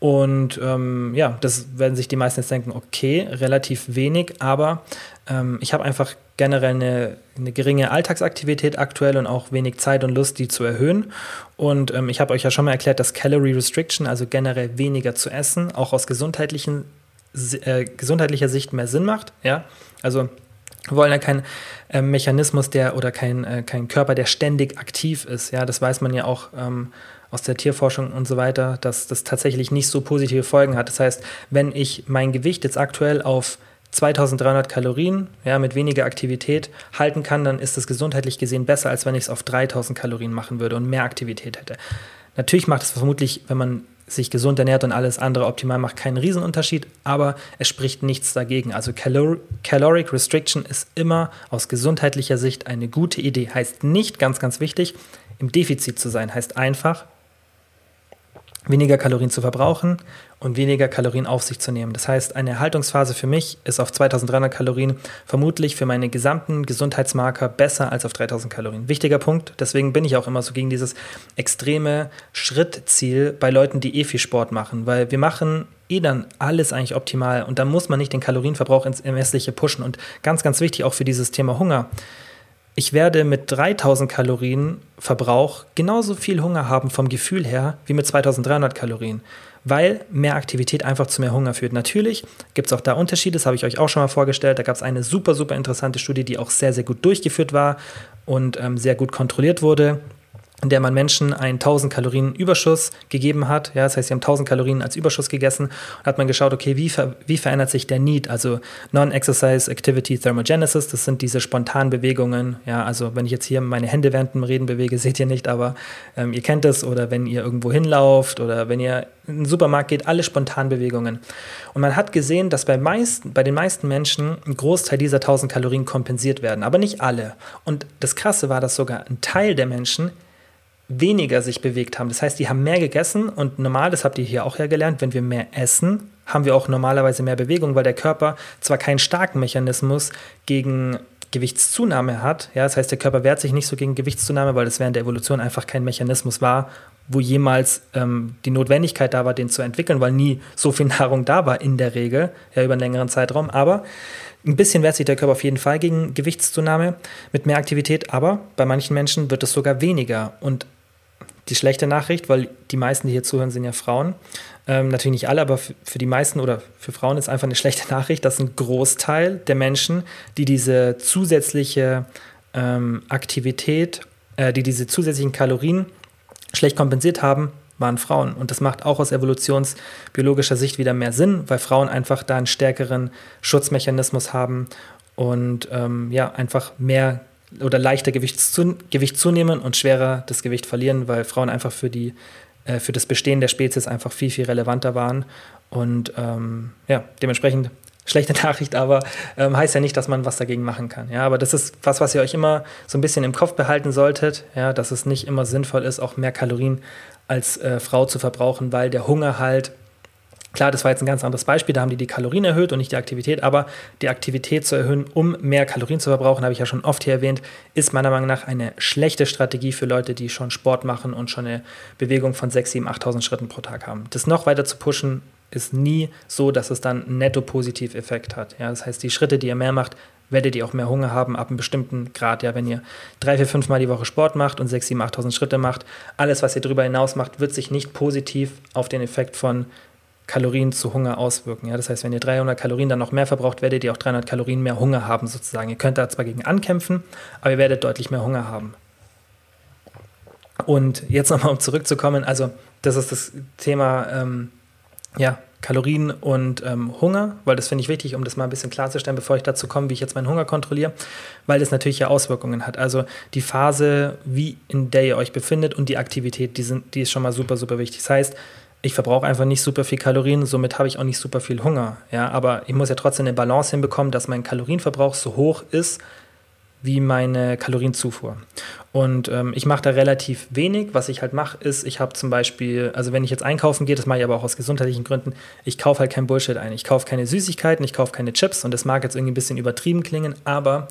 Und ähm, ja, das werden sich die meisten jetzt denken, okay, relativ wenig, aber ähm, ich habe einfach generell eine, eine, geringe Alltagsaktivität aktuell und auch wenig Zeit und Lust, die zu erhöhen. Und ähm, ich habe euch ja schon mal erklärt, dass Calorie Restriction, also generell weniger zu essen, auch aus gesundheitlichen, äh, gesundheitlicher Sicht mehr Sinn macht. Ja, also wir wollen ja keinen äh, Mechanismus, der oder kein, äh, kein Körper, der ständig aktiv ist. Ja, das weiß man ja auch ähm, aus der Tierforschung und so weiter, dass das tatsächlich nicht so positive Folgen hat. Das heißt, wenn ich mein Gewicht jetzt aktuell auf 2300 Kalorien, ja, mit weniger Aktivität halten kann, dann ist das gesundheitlich gesehen besser, als wenn ich es auf 3000 Kalorien machen würde und mehr Aktivität hätte. Natürlich macht es vermutlich, wenn man sich gesund ernährt und alles andere optimal macht, keinen Riesenunterschied, aber es spricht nichts dagegen. Also Calor Caloric Restriction ist immer aus gesundheitlicher Sicht eine gute Idee. Heißt nicht, ganz, ganz wichtig, im Defizit zu sein. Heißt einfach, weniger Kalorien zu verbrauchen und weniger Kalorien auf sich zu nehmen. Das heißt, eine Erhaltungsphase für mich ist auf 2300 Kalorien vermutlich für meine gesamten Gesundheitsmarker besser als auf 3000 Kalorien. Wichtiger Punkt, deswegen bin ich auch immer so gegen dieses extreme Schrittziel bei Leuten, die eh viel Sport machen, weil wir machen eh dann alles eigentlich optimal und dann muss man nicht den Kalorienverbrauch ins Ermessliche pushen und ganz, ganz wichtig auch für dieses Thema Hunger ich werde mit 3000 Kalorien Verbrauch genauso viel Hunger haben vom Gefühl her wie mit 2300 Kalorien, weil mehr Aktivität einfach zu mehr Hunger führt. Natürlich gibt es auch da Unterschiede, das habe ich euch auch schon mal vorgestellt. Da gab es eine super, super interessante Studie, die auch sehr, sehr gut durchgeführt war und ähm, sehr gut kontrolliert wurde in der man Menschen einen 1000 Kalorien Überschuss gegeben hat. Ja, das heißt, sie haben 1000 Kalorien als Überschuss gegessen und hat man geschaut, okay, wie, ver wie verändert sich der Need? Also Non-Exercise Activity Thermogenesis, das sind diese spontanen Bewegungen. Ja, also wenn ich jetzt hier meine Hände während dem Reden bewege, seht ihr nicht, aber ähm, ihr kennt es. Oder wenn ihr irgendwo hinlauft oder wenn ihr in den Supermarkt geht, alle spontanen Bewegungen. Und man hat gesehen, dass bei, meisten, bei den meisten Menschen ein Großteil dieser 1000 Kalorien kompensiert werden, aber nicht alle. Und das Krasse war, dass sogar ein Teil der Menschen weniger sich bewegt haben. Das heißt, die haben mehr gegessen und normal, das habt ihr hier auch ja gelernt, wenn wir mehr essen, haben wir auch normalerweise mehr Bewegung, weil der Körper zwar keinen starken Mechanismus gegen Gewichtszunahme hat, ja, das heißt, der Körper wehrt sich nicht so gegen Gewichtszunahme, weil das während der Evolution einfach kein Mechanismus war, wo jemals ähm, die Notwendigkeit da war, den zu entwickeln, weil nie so viel Nahrung da war in der Regel, ja, über einen längeren Zeitraum. Aber ein bisschen wehrt sich der Körper auf jeden Fall gegen Gewichtszunahme mit mehr Aktivität, aber bei manchen Menschen wird es sogar weniger. Und die schlechte Nachricht, weil die meisten, die hier zuhören, sind ja Frauen. Ähm, natürlich nicht alle, aber für die meisten oder für Frauen ist einfach eine schlechte Nachricht, dass ein Großteil der Menschen, die diese zusätzliche ähm, Aktivität, äh, die diese zusätzlichen Kalorien schlecht kompensiert haben, waren Frauen. Und das macht auch aus evolutionsbiologischer Sicht wieder mehr Sinn, weil Frauen einfach da einen stärkeren Schutzmechanismus haben und ähm, ja, einfach mehr oder leichter Gewicht, zu, Gewicht zunehmen und schwerer das Gewicht verlieren, weil Frauen einfach für, die, äh, für das Bestehen der Spezies einfach viel, viel relevanter waren. Und ähm, ja, dementsprechend schlechte Nachricht, aber ähm, heißt ja nicht, dass man was dagegen machen kann. Ja, aber das ist was, was ihr euch immer so ein bisschen im Kopf behalten solltet, ja, dass es nicht immer sinnvoll ist, auch mehr Kalorien als äh, Frau zu verbrauchen, weil der Hunger halt Klar, das war jetzt ein ganz anderes Beispiel, da haben die die Kalorien erhöht und nicht die Aktivität, aber die Aktivität zu erhöhen, um mehr Kalorien zu verbrauchen, habe ich ja schon oft hier erwähnt, ist meiner Meinung nach eine schlechte Strategie für Leute, die schon Sport machen und schon eine Bewegung von 6, 7, 8.000 Schritten pro Tag haben. Das noch weiter zu pushen, ist nie so, dass es dann einen netto-positiv-Effekt hat. Ja, das heißt, die Schritte, die ihr mehr macht, werdet ihr auch mehr Hunger haben ab einem bestimmten Grad. Ja, wenn ihr drei, vier, fünf Mal die Woche Sport macht und sechs, sieben, 8.000 Schritte macht, alles, was ihr darüber hinaus macht, wird sich nicht positiv auf den Effekt von Kalorien zu Hunger auswirken. Ja? Das heißt, wenn ihr 300 Kalorien dann noch mehr verbraucht, werdet ihr auch 300 Kalorien mehr Hunger haben sozusagen. Ihr könnt da zwar gegen ankämpfen, aber ihr werdet deutlich mehr Hunger haben. Und jetzt nochmal, um zurückzukommen, also das ist das Thema ähm, ja, Kalorien und ähm, Hunger, weil das finde ich wichtig, um das mal ein bisschen klarzustellen, bevor ich dazu komme, wie ich jetzt meinen Hunger kontrolliere, weil das natürlich ja Auswirkungen hat. Also die Phase, wie in der ihr euch befindet und die Aktivität, die, sind, die ist schon mal super, super wichtig. Das heißt, ich verbrauche einfach nicht super viel Kalorien, somit habe ich auch nicht super viel Hunger. Ja, aber ich muss ja trotzdem eine Balance hinbekommen, dass mein Kalorienverbrauch so hoch ist wie meine Kalorienzufuhr. Und ähm, ich mache da relativ wenig. Was ich halt mache, ist, ich habe zum Beispiel, also wenn ich jetzt einkaufen gehe, das mache ich aber auch aus gesundheitlichen Gründen, ich kaufe halt kein Bullshit ein. Ich kaufe keine Süßigkeiten, ich kaufe keine Chips und das mag jetzt irgendwie ein bisschen übertrieben klingen, aber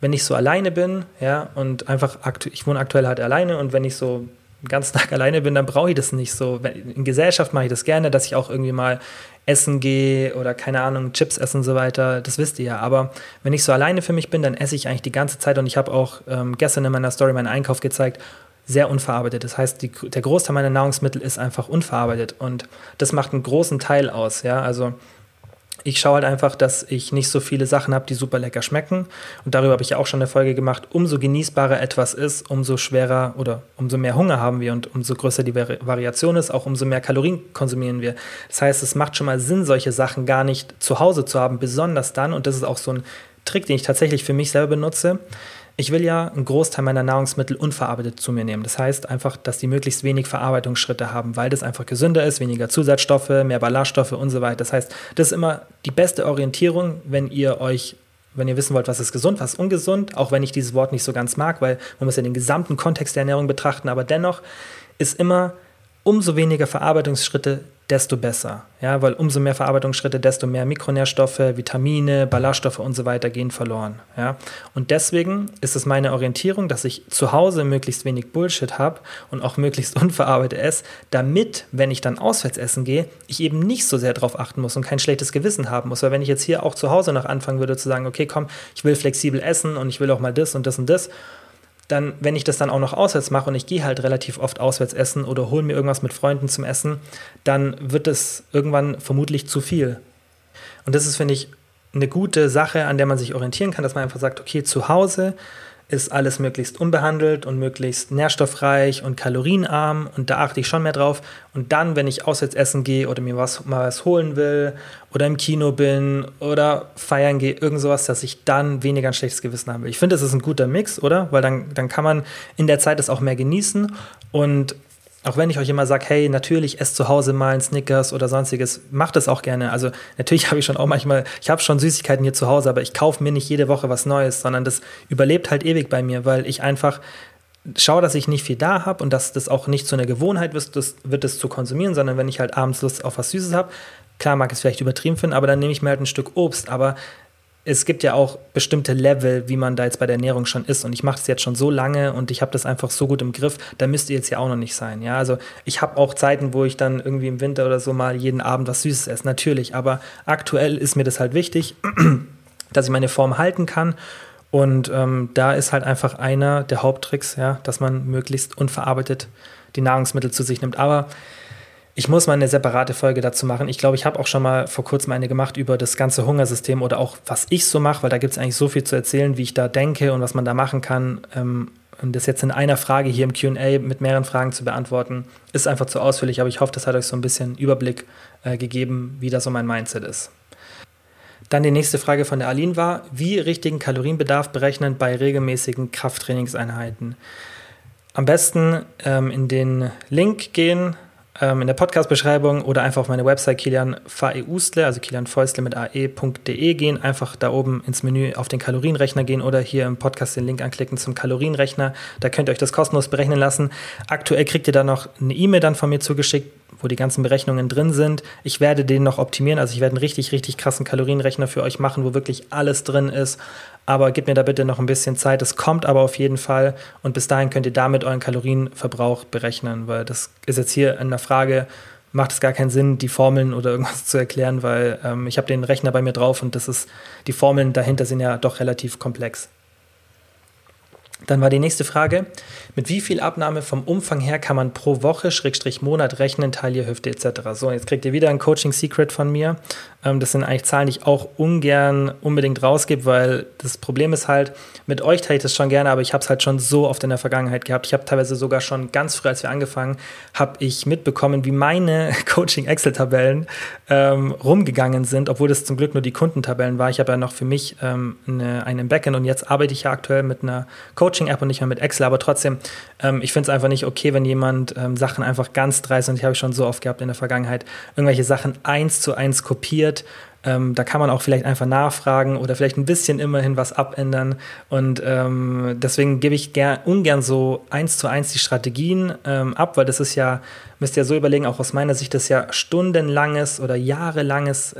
wenn ich so alleine bin, ja, und einfach, ich wohne aktuell halt alleine und wenn ich so den ganzen Tag alleine bin, dann brauche ich das nicht so. In Gesellschaft mache ich das gerne, dass ich auch irgendwie mal essen gehe oder keine Ahnung, Chips essen und so weiter. Das wisst ihr ja. Aber wenn ich so alleine für mich bin, dann esse ich eigentlich die ganze Zeit und ich habe auch ähm, gestern in meiner Story meinen Einkauf gezeigt, sehr unverarbeitet. Das heißt, die, der Großteil meiner Nahrungsmittel ist einfach unverarbeitet und das macht einen großen Teil aus. Ja, also ich schaue halt einfach, dass ich nicht so viele Sachen habe, die super lecker schmecken. Und darüber habe ich ja auch schon eine Folge gemacht. Umso genießbarer etwas ist, umso schwerer oder umso mehr Hunger haben wir und umso größer die Variation ist, auch umso mehr Kalorien konsumieren wir. Das heißt, es macht schon mal Sinn, solche Sachen gar nicht zu Hause zu haben, besonders dann, und das ist auch so ein Trick, den ich tatsächlich für mich selber benutze, ich will ja einen Großteil meiner Nahrungsmittel unverarbeitet zu mir nehmen. Das heißt einfach, dass die möglichst wenig Verarbeitungsschritte haben, weil das einfach gesünder ist, weniger Zusatzstoffe, mehr Ballaststoffe und so weiter. Das heißt, das ist immer die beste Orientierung, wenn ihr euch wenn ihr wissen wollt, was ist gesund, was ist ungesund, auch wenn ich dieses Wort nicht so ganz mag, weil man muss ja den gesamten Kontext der Ernährung betrachten, aber dennoch ist immer umso weniger Verarbeitungsschritte, desto besser. Ja, weil umso mehr Verarbeitungsschritte, desto mehr Mikronährstoffe, Vitamine, Ballaststoffe und so weiter gehen verloren. Ja, und deswegen ist es meine Orientierung, dass ich zu Hause möglichst wenig Bullshit habe und auch möglichst unverarbeitet esse, damit, wenn ich dann auswärts essen gehe, ich eben nicht so sehr darauf achten muss und kein schlechtes Gewissen haben muss. Weil wenn ich jetzt hier auch zu Hause noch anfangen würde zu sagen, okay, komm, ich will flexibel essen und ich will auch mal das und das und das dann, wenn ich das dann auch noch auswärts mache und ich gehe halt relativ oft auswärts essen oder hole mir irgendwas mit Freunden zum Essen, dann wird es irgendwann vermutlich zu viel. Und das ist, finde ich, eine gute Sache, an der man sich orientieren kann, dass man einfach sagt, okay, zu Hause ist alles möglichst unbehandelt und möglichst nährstoffreich und kalorienarm und da achte ich schon mehr drauf. Und dann, wenn ich auswärts essen gehe oder mir was, mal was holen will oder im Kino bin oder feiern gehe, irgend sowas, dass ich dann weniger ein schlechtes Gewissen habe. Ich finde, das ist ein guter Mix, oder? Weil dann, dann kann man in der Zeit das auch mehr genießen und auch wenn ich euch immer sage, hey, natürlich esst zu Hause mal ein Snickers oder sonstiges, macht es auch gerne. Also natürlich habe ich schon auch manchmal, ich habe schon Süßigkeiten hier zu Hause, aber ich kaufe mir nicht jede Woche was Neues, sondern das überlebt halt ewig bei mir, weil ich einfach schaue, dass ich nicht viel da habe und dass das auch nicht zu einer Gewohnheit wird, das, wird das zu konsumieren, sondern wenn ich halt abends Lust auf was Süßes habe, klar mag ich es vielleicht übertrieben finden, aber dann nehme ich mir halt ein Stück Obst, aber es gibt ja auch bestimmte Level, wie man da jetzt bei der Ernährung schon ist. Und ich mache das jetzt schon so lange und ich habe das einfach so gut im Griff, da müsst ihr jetzt ja auch noch nicht sein. Ja, also ich habe auch Zeiten, wo ich dann irgendwie im Winter oder so mal jeden Abend was Süßes esse, natürlich. Aber aktuell ist mir das halt wichtig, dass ich meine Form halten kann. Und ähm, da ist halt einfach einer der Haupttricks, ja, dass man möglichst unverarbeitet die Nahrungsmittel zu sich nimmt. Aber ich muss mal eine separate Folge dazu machen. Ich glaube, ich habe auch schon mal vor kurzem eine gemacht über das ganze Hungersystem oder auch, was ich so mache, weil da gibt es eigentlich so viel zu erzählen, wie ich da denke und was man da machen kann. Ähm, und das jetzt in einer Frage hier im QA mit mehreren Fragen zu beantworten, ist einfach zu ausführlich, aber ich hoffe, das hat euch so ein bisschen Überblick äh, gegeben, wie da so mein Mindset ist. Dann die nächste Frage von der Aline war, wie richtigen Kalorienbedarf berechnen bei regelmäßigen Krafttrainingseinheiten? Am besten ähm, in den Link gehen, ähm, in der Podcast-Beschreibung oder einfach auf meine Website Kilian Faeusle, also Kilian Fäusle mit ae.de gehen, einfach da oben ins Menü auf den Kalorienrechner gehen oder hier im Podcast den Link anklicken zum Kalorienrechner. Da könnt ihr euch das kostenlos berechnen lassen. Aktuell kriegt ihr da noch eine E-Mail dann von mir zugeschickt wo die ganzen Berechnungen drin sind. Ich werde den noch optimieren, also ich werde einen richtig, richtig krassen Kalorienrechner für euch machen, wo wirklich alles drin ist. Aber gebt mir da bitte noch ein bisschen Zeit. Es kommt aber auf jeden Fall und bis dahin könnt ihr damit euren Kalorienverbrauch berechnen, weil das ist jetzt hier in der Frage, macht es gar keinen Sinn, die Formeln oder irgendwas zu erklären, weil ähm, ich habe den Rechner bei mir drauf und das ist, die Formeln dahinter sind ja doch relativ komplex. Dann war die nächste Frage, mit wie viel Abnahme vom Umfang her kann man pro Woche, Schrägstrich Monat rechnen, Taille, Hüfte etc. So, jetzt kriegt ihr wieder ein Coaching-Secret von mir. Ähm, das sind eigentlich Zahlen, die ich auch ungern unbedingt rausgebe, weil das Problem ist halt, mit euch teile ich das schon gerne, aber ich habe es halt schon so oft in der Vergangenheit gehabt. Ich habe teilweise sogar schon ganz früh, als wir angefangen, habe ich mitbekommen, wie meine Coaching-Excel-Tabellen ähm, rumgegangen sind, obwohl das zum Glück nur die Kundentabellen war. Ich habe ja noch für mich ähm, eine, einen Backend und jetzt arbeite ich ja aktuell mit einer Coaching-App und nicht mehr mit Excel, aber trotzdem, ähm, ich finde es einfach nicht okay, wenn jemand ähm, Sachen einfach ganz dreist, und ich habe schon so oft gehabt in der Vergangenheit, irgendwelche Sachen eins zu eins kopiert ähm, da kann man auch vielleicht einfach nachfragen oder vielleicht ein bisschen immerhin was abändern. Und ähm, deswegen gebe ich gern, ungern so eins zu eins die Strategien ähm, ab, weil das ist ja, müsst ihr so überlegen, auch aus meiner Sicht, das ist ja stundenlanges oder jahrelanges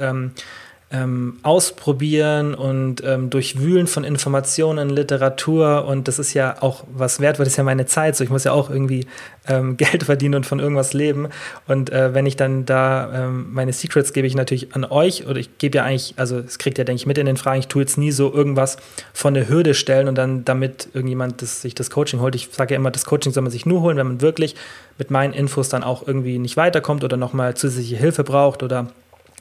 ähm, Ausprobieren und ähm, Durchwühlen von Informationen, Literatur. Und das ist ja auch was wert, weil das ist ja meine Zeit, so ich muss ja auch irgendwie ähm, Geld verdienen und von irgendwas leben. Und äh, wenn ich dann da ähm, meine Secrets gebe ich natürlich an euch. Oder ich gebe ja eigentlich, also es kriegt ja denke ich mit in den Fragen, ich tue jetzt nie so irgendwas von der Hürde stellen und dann damit irgendjemand das, sich das Coaching holt. Ich sage ja immer, das Coaching soll man sich nur holen, wenn man wirklich mit meinen Infos dann auch irgendwie nicht weiterkommt oder nochmal zusätzliche Hilfe braucht oder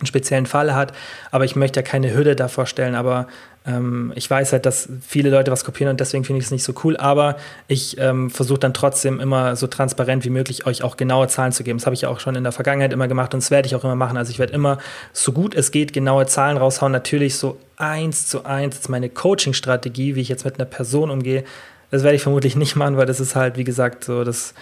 einen speziellen Fall hat. Aber ich möchte ja keine Hürde davor stellen. Aber ähm, ich weiß halt, dass viele Leute was kopieren und deswegen finde ich es nicht so cool. Aber ich ähm, versuche dann trotzdem immer so transparent wie möglich euch auch genaue Zahlen zu geben. Das habe ich ja auch schon in der Vergangenheit immer gemacht und das werde ich auch immer machen. Also ich werde immer, so gut es geht, genaue Zahlen raushauen. Natürlich so eins zu eins meine Coaching-Strategie, wie ich jetzt mit einer Person umgehe. Das werde ich vermutlich nicht machen, weil das ist halt, wie gesagt, so das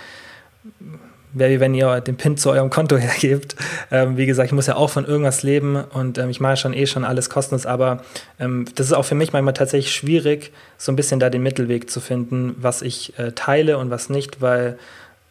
wäre wie wenn ihr den PIN zu eurem Konto hergebt. Ähm, wie gesagt, ich muss ja auch von irgendwas leben und ähm, ich mache schon eh schon alles kostenlos, aber ähm, das ist auch für mich manchmal tatsächlich schwierig, so ein bisschen da den Mittelweg zu finden, was ich äh, teile und was nicht, weil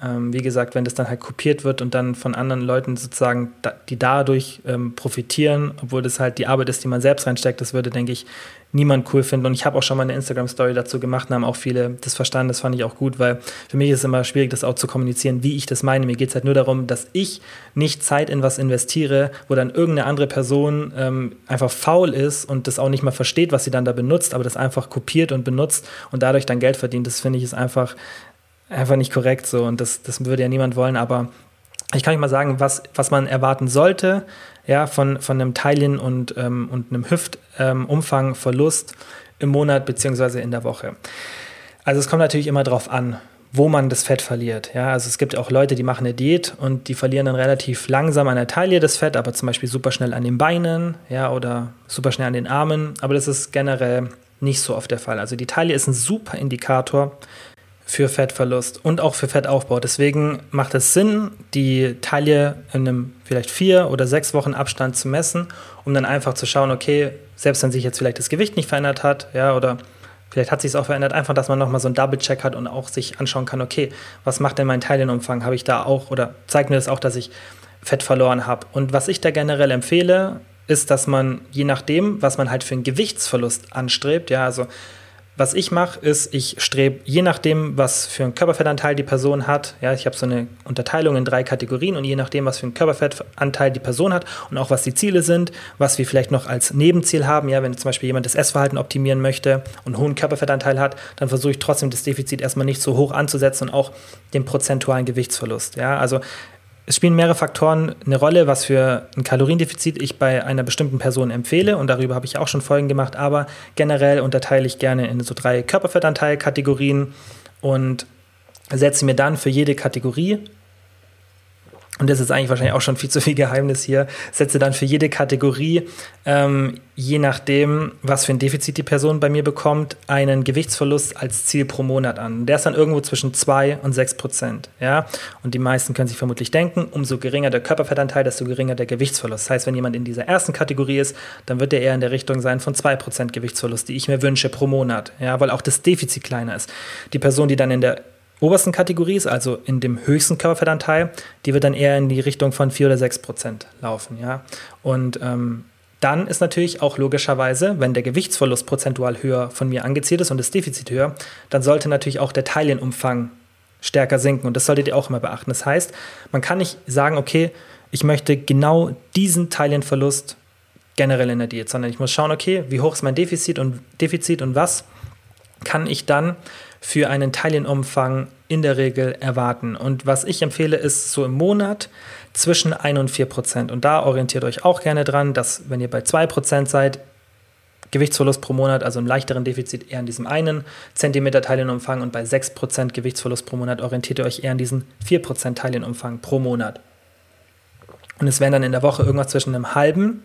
ähm, wie gesagt, wenn das dann halt kopiert wird und dann von anderen Leuten sozusagen, da, die dadurch ähm, profitieren, obwohl das halt die Arbeit ist, die man selbst reinsteckt, das würde, denke ich, niemand cool finden. Und ich habe auch schon mal eine Instagram-Story dazu gemacht, haben auch viele das verstanden, das fand ich auch gut, weil für mich ist es immer schwierig, das auch zu kommunizieren, wie ich das meine. Mir geht es halt nur darum, dass ich nicht Zeit in was investiere, wo dann irgendeine andere Person ähm, einfach faul ist und das auch nicht mal versteht, was sie dann da benutzt, aber das einfach kopiert und benutzt und dadurch dann Geld verdient. Das finde ich ist einfach einfach nicht korrekt so und das, das würde ja niemand wollen, aber ich kann euch mal sagen, was, was man erwarten sollte, ja, von, von einem Teilchen und, ähm, und einem Hüftumfangverlust ähm, im Monat beziehungsweise in der Woche. Also es kommt natürlich immer darauf an, wo man das Fett verliert. Ja, also es gibt auch Leute, die machen eine Diät und die verlieren dann relativ langsam an der Taille das Fett, aber zum Beispiel super schnell an den Beinen, ja, oder super schnell an den Armen. Aber das ist generell nicht so oft der Fall. Also die Taille ist ein super Indikator für Fettverlust und auch für Fettaufbau. Deswegen macht es Sinn, die Taille in einem vielleicht vier oder sechs Wochen Abstand zu messen, um dann einfach zu schauen, okay, selbst wenn sich jetzt vielleicht das Gewicht nicht verändert hat, ja, oder vielleicht hat sich es auch verändert, einfach, dass man nochmal so einen Double-Check hat und auch sich anschauen kann, okay, was macht denn mein Taillenumfang? Habe ich da auch oder zeigt mir das auch, dass ich Fett verloren habe? Und was ich da generell empfehle, ist, dass man je nachdem, was man halt für einen Gewichtsverlust anstrebt, ja, also was ich mache, ist, ich strebe je nachdem, was für einen Körperfettanteil die Person hat, ja, ich habe so eine Unterteilung in drei Kategorien und je nachdem, was für einen Körperfettanteil die Person hat und auch was die Ziele sind, was wir vielleicht noch als Nebenziel haben, ja, wenn zum Beispiel jemand das Essverhalten optimieren möchte und einen hohen Körperfettanteil hat, dann versuche ich trotzdem das Defizit erstmal nicht so hoch anzusetzen und auch den prozentualen Gewichtsverlust, ja, also es spielen mehrere Faktoren eine Rolle, was für ein Kaloriendefizit ich bei einer bestimmten Person empfehle. Und darüber habe ich auch schon Folgen gemacht. Aber generell unterteile ich gerne in so drei Körperfettanteilkategorien und setze mir dann für jede Kategorie und das ist eigentlich wahrscheinlich auch schon viel zu viel Geheimnis hier, setze dann für jede Kategorie, ähm, je nachdem, was für ein Defizit die Person bei mir bekommt, einen Gewichtsverlust als Ziel pro Monat an. Der ist dann irgendwo zwischen 2 und 6 Prozent. Ja? Und die meisten können sich vermutlich denken, umso geringer der Körperfettanteil, desto geringer der Gewichtsverlust. Das heißt, wenn jemand in dieser ersten Kategorie ist, dann wird er eher in der Richtung sein von 2 Prozent Gewichtsverlust, die ich mir wünsche pro Monat. Ja? Weil auch das Defizit kleiner ist. Die Person, die dann in der obersten Kategorie ist, also in dem höchsten Körperfettanteil, die wird dann eher in die Richtung von 4 oder 6 Prozent laufen. Ja? Und ähm, dann ist natürlich auch logischerweise, wenn der Gewichtsverlust prozentual höher von mir angezielt ist und das Defizit höher, dann sollte natürlich auch der Teilienumfang stärker sinken. Und das solltet ihr auch immer beachten. Das heißt, man kann nicht sagen, okay, ich möchte genau diesen Teilienverlust generell in der Diät, sondern ich muss schauen, okay, wie hoch ist mein Defizit und Defizit und was kann ich dann für einen Teilienumfang in der Regel erwarten. Und was ich empfehle, ist so im Monat zwischen 1 und 4 Prozent. Und da orientiert euch auch gerne dran, dass wenn ihr bei 2 Prozent seid, Gewichtsverlust pro Monat, also im leichteren Defizit eher in diesem einen Zentimeter Teilienumfang und bei 6 Prozent Gewichtsverlust pro Monat orientiert ihr euch eher an diesen 4% Teilienumfang pro Monat. Und es wären dann in der Woche irgendwas zwischen einem halben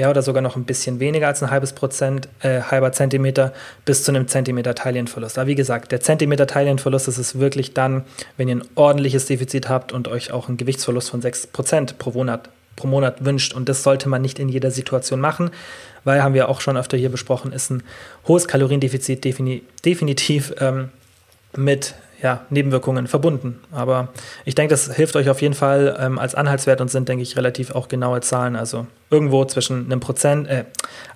ja, oder sogar noch ein bisschen weniger als ein halbes Prozent, äh, halber Zentimeter bis zu einem Zentimeter Teilienverlust. Aber wie gesagt, der Zentimeter Teilienverlust ist es wirklich dann, wenn ihr ein ordentliches Defizit habt und euch auch einen Gewichtsverlust von 6 Prozent pro Monat, pro Monat wünscht. Und das sollte man nicht in jeder Situation machen, weil, haben wir auch schon öfter hier besprochen, ist ein hohes Kaloriendefizit defini definitiv ähm, mit ja, Nebenwirkungen verbunden. Aber ich denke, das hilft euch auf jeden Fall ähm, als Anhaltswert und sind, denke ich, relativ auch genaue Zahlen. Also irgendwo zwischen einem Prozent, äh,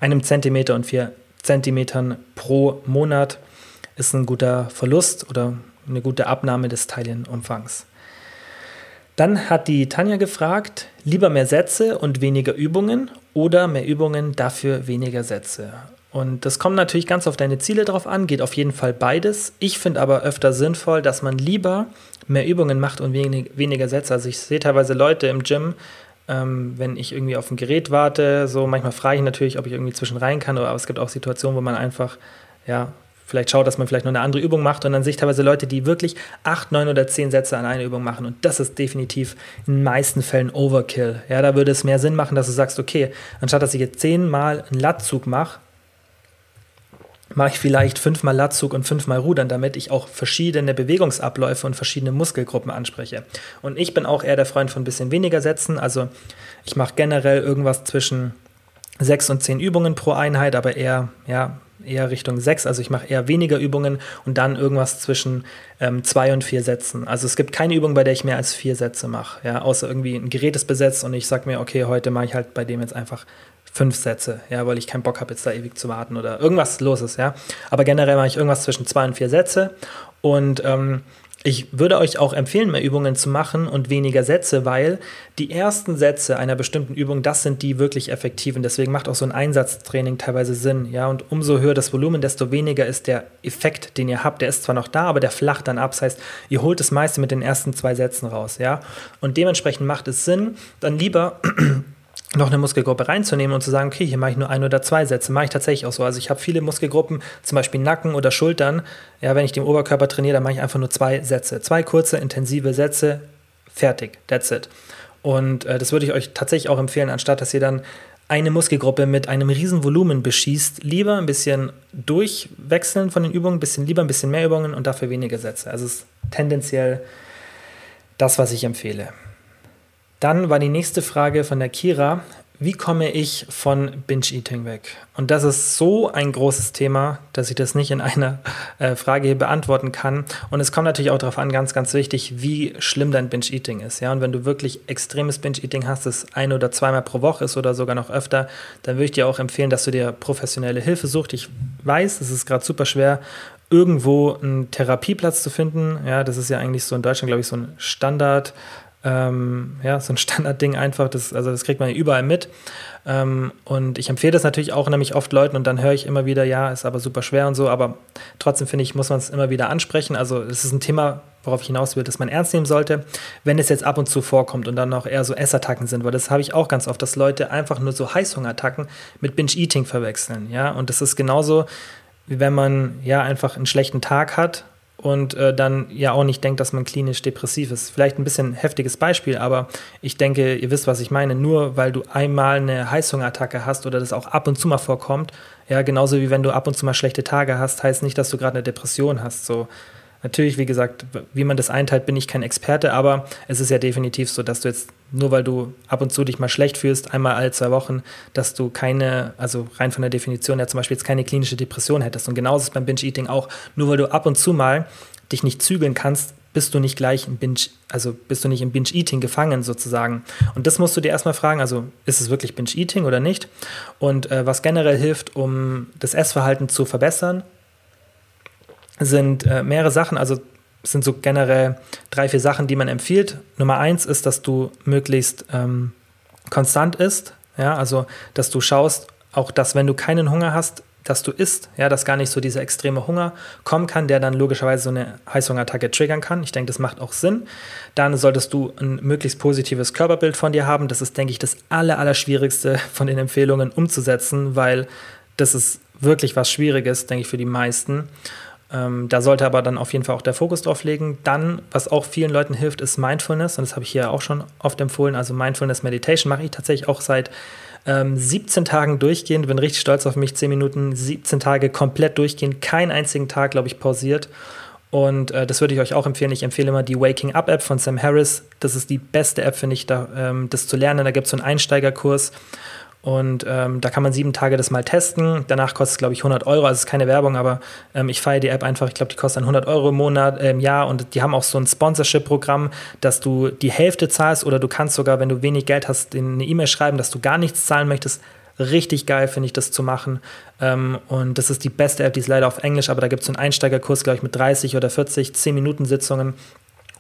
einem Zentimeter und vier Zentimetern pro Monat ist ein guter Verlust oder eine gute Abnahme des Teilienumfangs. Dann hat die Tanja gefragt, lieber mehr Sätze und weniger Übungen oder mehr Übungen, dafür weniger Sätze. Und das kommt natürlich ganz auf deine Ziele drauf an, geht auf jeden Fall beides. Ich finde aber öfter sinnvoll, dass man lieber mehr Übungen macht und wenig, weniger Sätze. Also ich sehe teilweise Leute im Gym, ähm, wenn ich irgendwie auf ein Gerät warte, so manchmal frage ich natürlich, ob ich irgendwie zwischen rein kann, aber es gibt auch Situationen, wo man einfach, ja, vielleicht schaut, dass man vielleicht noch eine andere Übung macht und dann sehe ich teilweise Leute, die wirklich acht, neun oder zehn Sätze an einer Übung machen und das ist definitiv in den meisten Fällen Overkill. Ja, da würde es mehr Sinn machen, dass du sagst, okay, anstatt dass ich jetzt zehnmal einen Lattzug mache, mache ich vielleicht fünfmal Latzug und fünfmal Rudern, damit ich auch verschiedene Bewegungsabläufe und verschiedene Muskelgruppen anspreche. Und ich bin auch eher der Freund von ein bisschen weniger Sätzen. Also ich mache generell irgendwas zwischen sechs und zehn Übungen pro Einheit, aber eher, ja, eher Richtung sechs. Also ich mache eher weniger Übungen und dann irgendwas zwischen ähm, zwei und vier Sätzen. Also es gibt keine Übung, bei der ich mehr als vier Sätze mache. Ja, außer irgendwie ein Gerät ist besetzt und ich sage mir, okay, heute mache ich halt bei dem jetzt einfach fünf Sätze, ja, weil ich keinen Bock habe, jetzt da ewig zu warten oder irgendwas los ist, ja. Aber generell mache ich irgendwas zwischen zwei und vier Sätze und ähm, ich würde euch auch empfehlen, mehr Übungen zu machen und weniger Sätze, weil die ersten Sätze einer bestimmten Übung, das sind die wirklich effektiven. Deswegen macht auch so ein Einsatztraining teilweise Sinn. Ja, und umso höher das Volumen, desto weniger ist der Effekt, den ihr habt. Der ist zwar noch da, aber der flacht dann ab. Das heißt, ihr holt das meiste mit den ersten zwei Sätzen raus. Ja, und dementsprechend macht es Sinn, dann lieber noch eine Muskelgruppe reinzunehmen und zu sagen, okay, hier mache ich nur ein oder zwei Sätze, mache ich tatsächlich auch so. Also ich habe viele Muskelgruppen, zum Beispiel Nacken oder Schultern. Ja, wenn ich den Oberkörper trainiere, dann mache ich einfach nur zwei Sätze. Zwei kurze, intensive Sätze, fertig, that's it. Und äh, das würde ich euch tatsächlich auch empfehlen, anstatt dass ihr dann eine Muskelgruppe mit einem riesen Volumen beschießt, lieber ein bisschen durchwechseln von den Übungen, ein bisschen lieber ein bisschen mehr Übungen und dafür weniger Sätze. Also es ist tendenziell das, was ich empfehle. Dann war die nächste Frage von der Kira, wie komme ich von Binge-Eating weg? Und das ist so ein großes Thema, dass ich das nicht in einer äh, Frage hier beantworten kann. Und es kommt natürlich auch darauf an, ganz, ganz wichtig, wie schlimm dein Binge-Eating ist. Ja? Und wenn du wirklich extremes Binge-Eating hast, das ein oder zweimal pro Woche ist oder sogar noch öfter, dann würde ich dir auch empfehlen, dass du dir professionelle Hilfe suchst. Ich weiß, es ist gerade super schwer, irgendwo einen Therapieplatz zu finden. Ja, das ist ja eigentlich so in Deutschland, glaube ich, so ein Standard ähm, ja, so ein Standardding einfach, das, also das kriegt man überall mit. Ähm, und ich empfehle das natürlich auch nämlich oft Leuten und dann höre ich immer wieder, ja, ist aber super schwer und so, aber trotzdem finde ich, muss man es immer wieder ansprechen. Also es ist ein Thema, worauf ich hinaus will, dass man ernst nehmen sollte, wenn es jetzt ab und zu vorkommt und dann auch eher so Essattacken sind, weil das habe ich auch ganz oft, dass Leute einfach nur so Heißhungerattacken mit Binge-Eating verwechseln, ja, und das ist genauso, wie wenn man ja einfach einen schlechten Tag hat und äh, dann ja auch nicht denkt, dass man klinisch depressiv ist. Vielleicht ein bisschen heftiges Beispiel, aber ich denke, ihr wisst, was ich meine. Nur weil du einmal eine Heißhungerattacke hast oder das auch ab und zu mal vorkommt, ja, genauso wie wenn du ab und zu mal schlechte Tage hast, heißt nicht, dass du gerade eine Depression hast. So. Natürlich, wie gesagt, wie man das einteilt, bin ich kein Experte, aber es ist ja definitiv so, dass du jetzt, nur weil du ab und zu dich mal schlecht fühlst, einmal alle zwei Wochen, dass du keine, also rein von der Definition her zum Beispiel jetzt keine klinische Depression hättest. Und genauso ist beim Binge-Eating auch. Nur weil du ab und zu mal dich nicht zügeln kannst, bist du nicht gleich im Binge, also bist du nicht im Binge-Eating gefangen sozusagen. Und das musst du dir erstmal fragen, also ist es wirklich Binge-Eating oder nicht? Und äh, was generell hilft, um das Essverhalten zu verbessern, sind äh, mehrere Sachen, also sind so generell drei, vier Sachen, die man empfiehlt. Nummer eins ist, dass du möglichst ähm, konstant isst, ja, also dass du schaust, auch dass wenn du keinen Hunger hast, dass du isst, ja, dass gar nicht so dieser extreme Hunger kommen kann, der dann logischerweise so eine Heißhungerattacke triggern kann. Ich denke, das macht auch Sinn. Dann solltest du ein möglichst positives Körperbild von dir haben. Das ist, denke ich, das aller, aller Schwierigste von den Empfehlungen umzusetzen, weil das ist wirklich was Schwieriges, denke ich, für die meisten. Ähm, da sollte aber dann auf jeden Fall auch der Fokus drauf legen. Dann, was auch vielen Leuten hilft, ist Mindfulness. Und das habe ich hier auch schon oft empfohlen. Also Mindfulness Meditation mache ich tatsächlich auch seit ähm, 17 Tagen durchgehend, bin richtig stolz auf mich, 10 Minuten, 17 Tage komplett durchgehend, keinen einzigen Tag, glaube ich, pausiert. Und äh, das würde ich euch auch empfehlen. Ich empfehle immer die Waking Up App von Sam Harris. Das ist die beste App, finde ich, da, ähm, das zu lernen. Da gibt es so einen Einsteigerkurs. Und ähm, da kann man sieben Tage das mal testen. Danach kostet es, glaube ich, 100 Euro. Also es ist keine Werbung, aber ähm, ich feiere die App einfach. Ich glaube, die kostet 100 Euro im Monat, äh, im Jahr. Und die haben auch so ein Sponsorship-Programm, dass du die Hälfte zahlst oder du kannst sogar, wenn du wenig Geld hast, eine E-Mail schreiben, dass du gar nichts zahlen möchtest. Richtig geil finde ich das zu machen. Ähm, und das ist die beste App, die ist leider auf Englisch, aber da gibt es so einen Einsteigerkurs, glaube ich, mit 30 oder 40 10-Minuten-Sitzungen.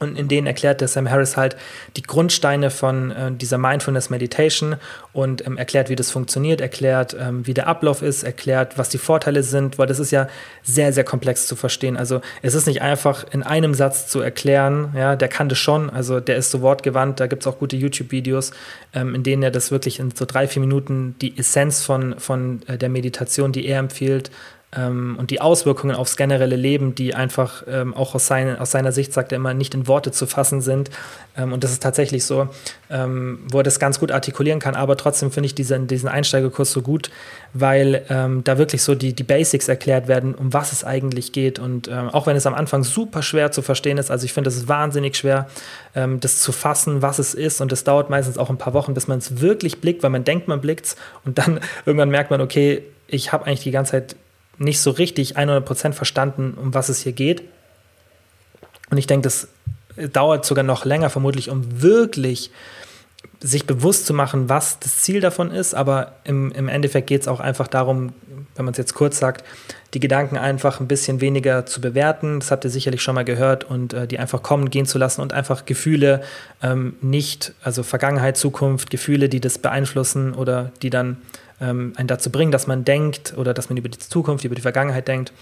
Und in denen erklärt der Sam Harris halt die Grundsteine von äh, dieser Mindfulness Meditation und ähm, erklärt, wie das funktioniert, erklärt, ähm, wie der Ablauf ist, erklärt, was die Vorteile sind, weil das ist ja sehr, sehr komplex zu verstehen. Also es ist nicht einfach in einem Satz zu erklären, ja, der kann das schon, also der ist so wortgewandt, da gibt es auch gute YouTube-Videos, ähm, in denen er das wirklich in so drei, vier Minuten die Essenz von, von äh, der Meditation, die er empfiehlt, ähm, und die Auswirkungen aufs generelle Leben, die einfach ähm, auch aus, sein, aus, seiner Sicht, sagt er immer, nicht in Worte zu fassen sind. Ähm, und das ist tatsächlich so, ähm, wo er das ganz gut artikulieren kann. Aber trotzdem finde ich diesen, diesen Einsteigerkurs so gut, weil ähm, da wirklich so die, die Basics erklärt werden, um was es eigentlich geht. Und ähm, auch wenn es am Anfang super schwer zu verstehen ist, also ich finde, es wahnsinnig schwer, das zu fassen, was es ist. Und das dauert meistens auch ein paar Wochen, bis man es wirklich blickt, weil man denkt, man blickt es. Und dann irgendwann merkt man, okay, ich habe eigentlich die ganze Zeit nicht so richtig 100% verstanden, um was es hier geht. Und ich denke, das dauert sogar noch länger vermutlich, um wirklich sich bewusst zu machen, was das Ziel davon ist. Aber im, im Endeffekt geht es auch einfach darum, wenn man es jetzt kurz sagt, die Gedanken einfach ein bisschen weniger zu bewerten. Das habt ihr sicherlich schon mal gehört und äh, die einfach kommen, gehen zu lassen und einfach Gefühle ähm, nicht, also Vergangenheit, Zukunft, Gefühle, die das beeinflussen oder die dann ähm, einen dazu bringen, dass man denkt oder dass man über die Zukunft, über die Vergangenheit denkt,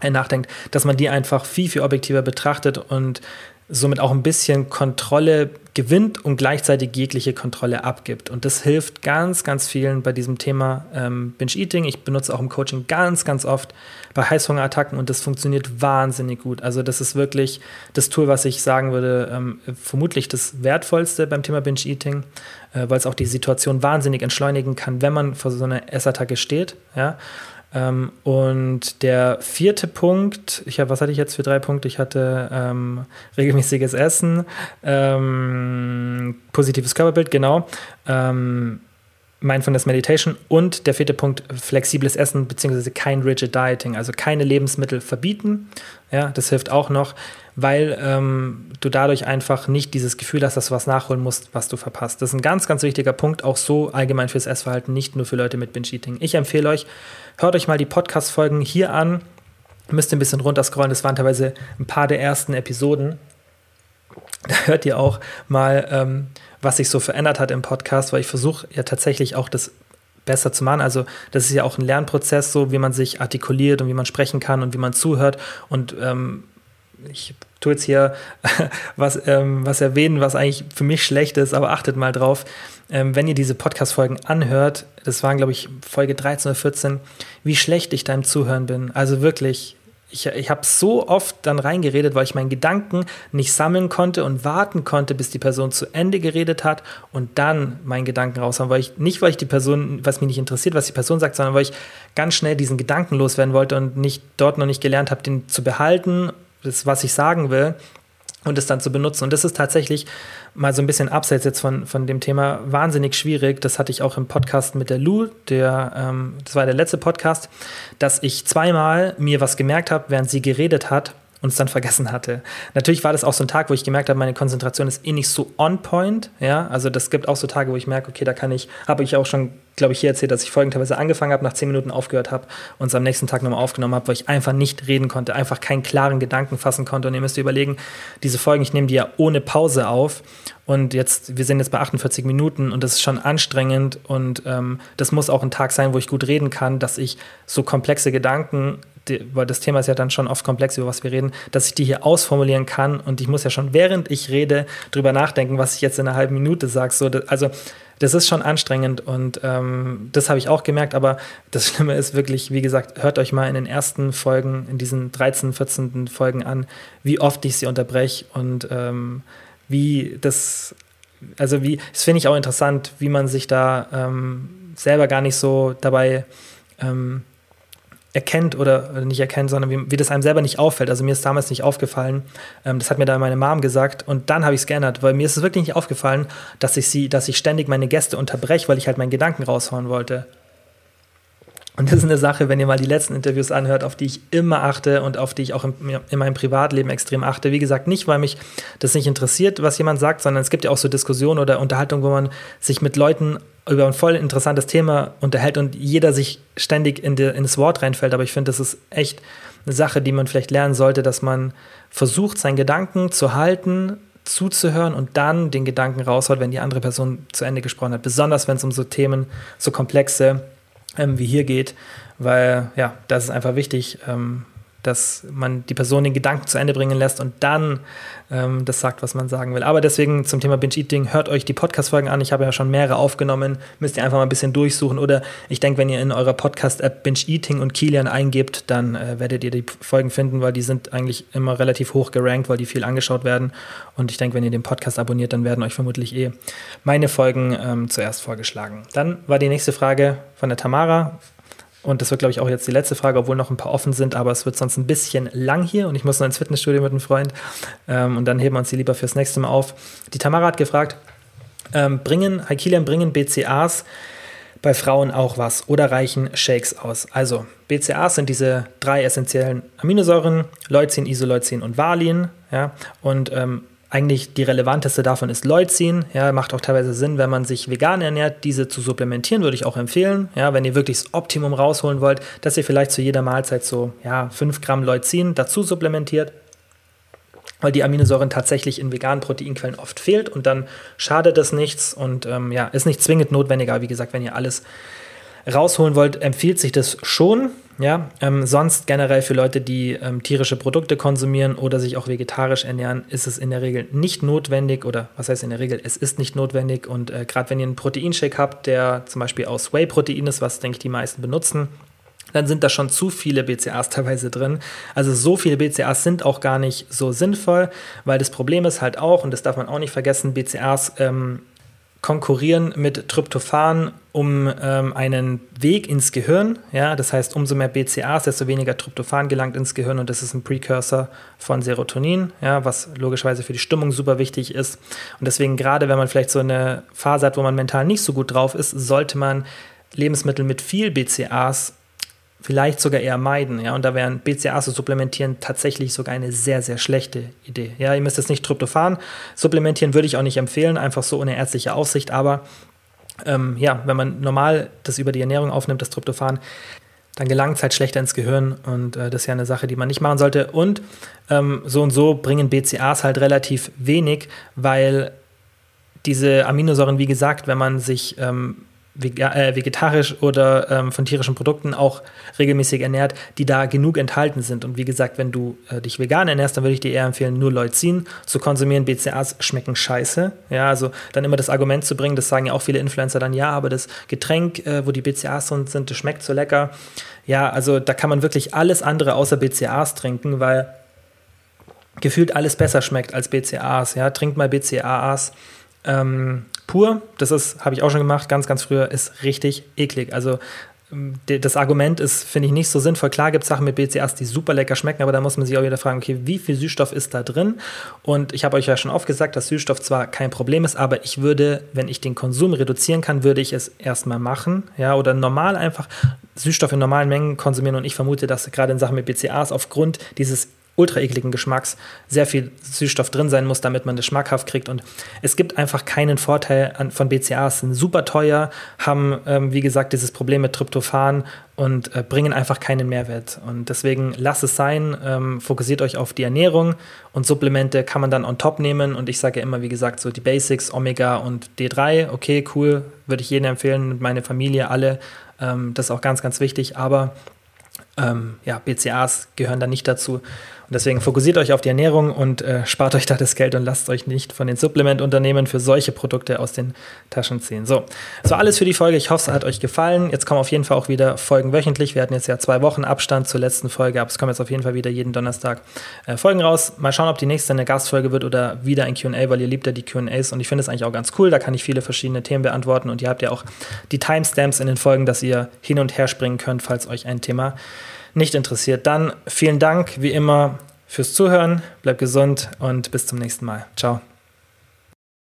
äh, nachdenkt, dass man die einfach viel, viel objektiver betrachtet und somit auch ein bisschen Kontrolle gewinnt und gleichzeitig jegliche Kontrolle abgibt. Und das hilft ganz, ganz vielen bei diesem Thema ähm, Binge-Eating. Ich benutze auch im Coaching ganz, ganz oft bei Heißhungerattacken und das funktioniert wahnsinnig gut. Also das ist wirklich das Tool, was ich sagen würde, ähm, vermutlich das Wertvollste beim Thema Binge-Eating, äh, weil es auch die Situation wahnsinnig entschleunigen kann, wenn man vor so einer Essattacke steht. Ja? Ähm, und der vierte Punkt, ich habe, was hatte ich jetzt für drei Punkte? Ich hatte ähm, regelmäßiges Essen, ähm, positives Körperbild, genau. Ähm, Mindfulness Meditation und der vierte Punkt, flexibles Essen beziehungsweise kein rigid Dieting, also keine Lebensmittel verbieten. Ja, das hilft auch noch, weil ähm, du dadurch einfach nicht dieses Gefühl hast, dass du was nachholen musst, was du verpasst. Das ist ein ganz, ganz wichtiger Punkt, auch so allgemein fürs Essverhalten, nicht nur für Leute mit Binge-Eating. Ich empfehle euch, hört euch mal die Podcast-Folgen hier an. Müsst ihr ein bisschen runterscrollen, das waren teilweise ein paar der ersten Episoden. Da hört ihr auch mal, ähm, was sich so verändert hat im Podcast, weil ich versuche ja tatsächlich auch das besser zu machen. Also das ist ja auch ein Lernprozess, so wie man sich artikuliert und wie man sprechen kann und wie man zuhört. Und ähm, ich tue jetzt hier was, ähm, was erwähnen, was eigentlich für mich schlecht ist, aber achtet mal drauf, ähm, wenn ihr diese Podcast-Folgen anhört, das waren, glaube ich, Folge 13 oder 14, wie schlecht ich da im Zuhören bin. Also wirklich, ich, ich habe so oft dann reingeredet, weil ich meinen Gedanken nicht sammeln konnte und warten konnte, bis die Person zu Ende geredet hat und dann meinen Gedanken raushauen, weil ich nicht, weil ich die Person, was mich nicht interessiert, was die Person sagt, sondern weil ich ganz schnell diesen Gedanken loswerden wollte und nicht dort noch nicht gelernt habe, den zu behalten das, was ich sagen will und es dann zu benutzen. Und das ist tatsächlich mal so ein bisschen abseits jetzt von, von dem Thema wahnsinnig schwierig. Das hatte ich auch im Podcast mit der Lou, der, ähm, das war der letzte Podcast, dass ich zweimal mir was gemerkt habe, während sie geredet hat und es dann vergessen hatte. Natürlich war das auch so ein Tag, wo ich gemerkt habe, meine Konzentration ist eh nicht so on point. Ja, also das gibt auch so Tage, wo ich merke, okay, da kann ich, habe ich auch schon, glaube ich, hier erzählt, dass ich folgenderweise angefangen habe, nach zehn Minuten aufgehört habe und es am nächsten Tag nochmal aufgenommen habe, weil ich einfach nicht reden konnte, einfach keinen klaren Gedanken fassen konnte. Und ihr müsst überlegen, diese Folgen, ich nehme die ja ohne Pause auf. Und jetzt, wir sind jetzt bei 48 Minuten und das ist schon anstrengend und ähm, das muss auch ein Tag sein, wo ich gut reden kann, dass ich so komplexe Gedanken weil das Thema ist ja dann schon oft komplex, über was wir reden, dass ich die hier ausformulieren kann und ich muss ja schon, während ich rede, drüber nachdenken, was ich jetzt in einer halben Minute sage. So, also das ist schon anstrengend und ähm, das habe ich auch gemerkt, aber das Schlimme ist wirklich, wie gesagt, hört euch mal in den ersten Folgen, in diesen 13, 14. Folgen an, wie oft ich sie unterbreche und ähm, wie das, also wie, das finde ich auch interessant, wie man sich da ähm, selber gar nicht so dabei ähm, erkennt oder nicht erkennt, sondern wie, wie, das einem selber nicht auffällt. Also mir ist damals nicht aufgefallen. Ähm, das hat mir da meine Mom gesagt und dann habe ich es geändert, weil mir ist es wirklich nicht aufgefallen, dass ich sie, dass ich ständig meine Gäste unterbreche, weil ich halt meinen Gedanken raushauen wollte. Und das ist eine Sache, wenn ihr mal die letzten Interviews anhört, auf die ich immer achte und auf die ich auch im, in meinem Privatleben extrem achte. Wie gesagt, nicht, weil mich das nicht interessiert, was jemand sagt, sondern es gibt ja auch so Diskussionen oder Unterhaltungen, wo man sich mit Leuten über ein voll interessantes Thema unterhält und jeder sich ständig in, die, in das Wort reinfällt. Aber ich finde, das ist echt eine Sache, die man vielleicht lernen sollte, dass man versucht, seinen Gedanken zu halten, zuzuhören und dann den Gedanken raushaut, wenn die andere Person zu Ende gesprochen hat. Besonders wenn es um so Themen, so komplexe ähm, wie hier geht, weil ja, das ist einfach wichtig, ähm, dass man die Person den Gedanken zu Ende bringen lässt und dann ähm, das sagt, was man sagen will. Aber deswegen zum Thema Binge-Eating, hört euch die Podcast-Folgen an. Ich habe ja schon mehrere aufgenommen, müsst ihr einfach mal ein bisschen durchsuchen. Oder ich denke, wenn ihr in eurer Podcast-App Binge-Eating und Kilian eingebt, dann äh, werdet ihr die Folgen finden, weil die sind eigentlich immer relativ hoch gerankt, weil die viel angeschaut werden. Und ich denke, wenn ihr den Podcast abonniert, dann werden euch vermutlich eh meine Folgen ähm, zuerst vorgeschlagen. Dann war die nächste Frage von der Tamara. Und das wird, glaube ich, auch jetzt die letzte Frage, obwohl noch ein paar offen sind, aber es wird sonst ein bisschen lang hier und ich muss noch ins Fitnessstudio mit einem Freund ähm, und dann heben wir uns die lieber fürs nächste Mal auf. Die Tamara hat gefragt, ähm, bringen, Haikilian, bringen BCAs bei Frauen auch was oder reichen Shakes aus? Also, BCAs sind diese drei essentiellen Aminosäuren, Leucin, Isoleucin und Valin, ja, und ähm, eigentlich die relevanteste davon ist Leucin. Ja, macht auch teilweise Sinn, wenn man sich vegan ernährt, diese zu supplementieren, würde ich auch empfehlen. Ja, wenn ihr wirklich das Optimum rausholen wollt, dass ihr vielleicht zu jeder Mahlzeit so ja, 5 Gramm Leucin dazu supplementiert, weil die Aminosäuren tatsächlich in veganen Proteinquellen oft fehlt und dann schadet das nichts und ähm, ja, ist nicht zwingend notwendig, aber wie gesagt, wenn ihr alles rausholen wollt, empfiehlt sich das schon. Ja, ähm, sonst generell für Leute, die ähm, tierische Produkte konsumieren oder sich auch vegetarisch ernähren, ist es in der Regel nicht notwendig oder was heißt in der Regel, es ist nicht notwendig und äh, gerade wenn ihr einen Proteinshake habt, der zum Beispiel aus Whey-Protein ist, was denke ich die meisten benutzen, dann sind da schon zu viele BCAs teilweise drin. Also so viele BCAs sind auch gar nicht so sinnvoll, weil das Problem ist halt auch, und das darf man auch nicht vergessen, BCAs ähm, konkurrieren mit Tryptophan um ähm, einen Weg ins Gehirn. Ja, das heißt, umso mehr BCAs, desto weniger Tryptophan gelangt ins Gehirn und das ist ein Precursor von Serotonin, ja, was logischerweise für die Stimmung super wichtig ist. Und deswegen gerade, wenn man vielleicht so eine Phase hat, wo man mental nicht so gut drauf ist, sollte man Lebensmittel mit viel BCAs vielleicht sogar eher meiden. Ja? Und da wären BCAAs zu supplementieren tatsächlich sogar eine sehr, sehr schlechte Idee. Ja, ihr müsst jetzt nicht Tryptophan supplementieren, würde ich auch nicht empfehlen, einfach so ohne ärztliche Aufsicht. Aber ähm, ja, wenn man normal das über die Ernährung aufnimmt, das Tryptophan, dann gelangt es halt schlechter ins Gehirn und äh, das ist ja eine Sache, die man nicht machen sollte. Und ähm, so und so bringen BCAAs halt relativ wenig, weil diese Aminosäuren, wie gesagt, wenn man sich ähm, äh, vegetarisch oder ähm, von tierischen Produkten auch regelmäßig ernährt, die da genug enthalten sind. Und wie gesagt, wenn du äh, dich vegan ernährst, dann würde ich dir eher empfehlen, nur Leucin zu konsumieren. BCAs schmecken scheiße. Ja, also dann immer das Argument zu bringen, das sagen ja auch viele Influencer dann, ja, aber das Getränk, äh, wo die BCAs drin sind, das schmeckt so lecker. Ja, also da kann man wirklich alles andere außer BCAs trinken, weil gefühlt alles besser schmeckt als BCAs. Ja, trinkt mal BCAAs. Ähm, pur, das ist, habe ich auch schon gemacht, ganz, ganz früher, ist richtig eklig. Also das Argument ist, finde ich, nicht so sinnvoll. Klar gibt es Sachen mit BCAs, die super lecker schmecken, aber da muss man sich auch wieder fragen, okay, wie viel Süßstoff ist da drin? Und ich habe euch ja schon oft gesagt, dass Süßstoff zwar kein Problem ist, aber ich würde, wenn ich den Konsum reduzieren kann, würde ich es erstmal machen. Ja, oder normal einfach Süßstoff in normalen Mengen konsumieren. Und ich vermute, dass gerade in Sachen mit BCAs aufgrund dieses ultra ekligen Geschmacks sehr viel Süßstoff drin sein muss, damit man das schmackhaft kriegt. Und es gibt einfach keinen Vorteil an, von BCAAs, sind super teuer, haben, ähm, wie gesagt, dieses Problem mit Tryptophan und äh, bringen einfach keinen Mehrwert. Und deswegen lasst es sein, ähm, fokussiert euch auf die Ernährung und Supplemente kann man dann on top nehmen. Und ich sage ja immer, wie gesagt, so die Basics, Omega und D3, okay, cool, würde ich jedem empfehlen, meine Familie, alle. Ähm, das ist auch ganz, ganz wichtig. Aber ähm, ja, BCAAs gehören da nicht dazu. Und deswegen fokussiert euch auf die Ernährung und äh, spart euch da das Geld und lasst euch nicht von den Supplementunternehmen für solche Produkte aus den Taschen ziehen. So, war alles für die Folge. Ich hoffe, es hat euch gefallen. Jetzt kommen auf jeden Fall auch wieder Folgen wöchentlich. Wir hatten jetzt ja zwei Wochen Abstand zur letzten Folge, aber es kommen jetzt auf jeden Fall wieder jeden Donnerstag äh, Folgen raus. Mal schauen, ob die nächste eine Gastfolge wird oder wieder ein QA, weil ihr liebt ja die QAs und ich finde es eigentlich auch ganz cool. Da kann ich viele verschiedene Themen beantworten und ihr habt ja auch die Timestamps in den Folgen, dass ihr hin und her springen könnt, falls euch ein Thema nicht interessiert, dann vielen Dank wie immer fürs Zuhören. Bleibt gesund und bis zum nächsten Mal. Ciao.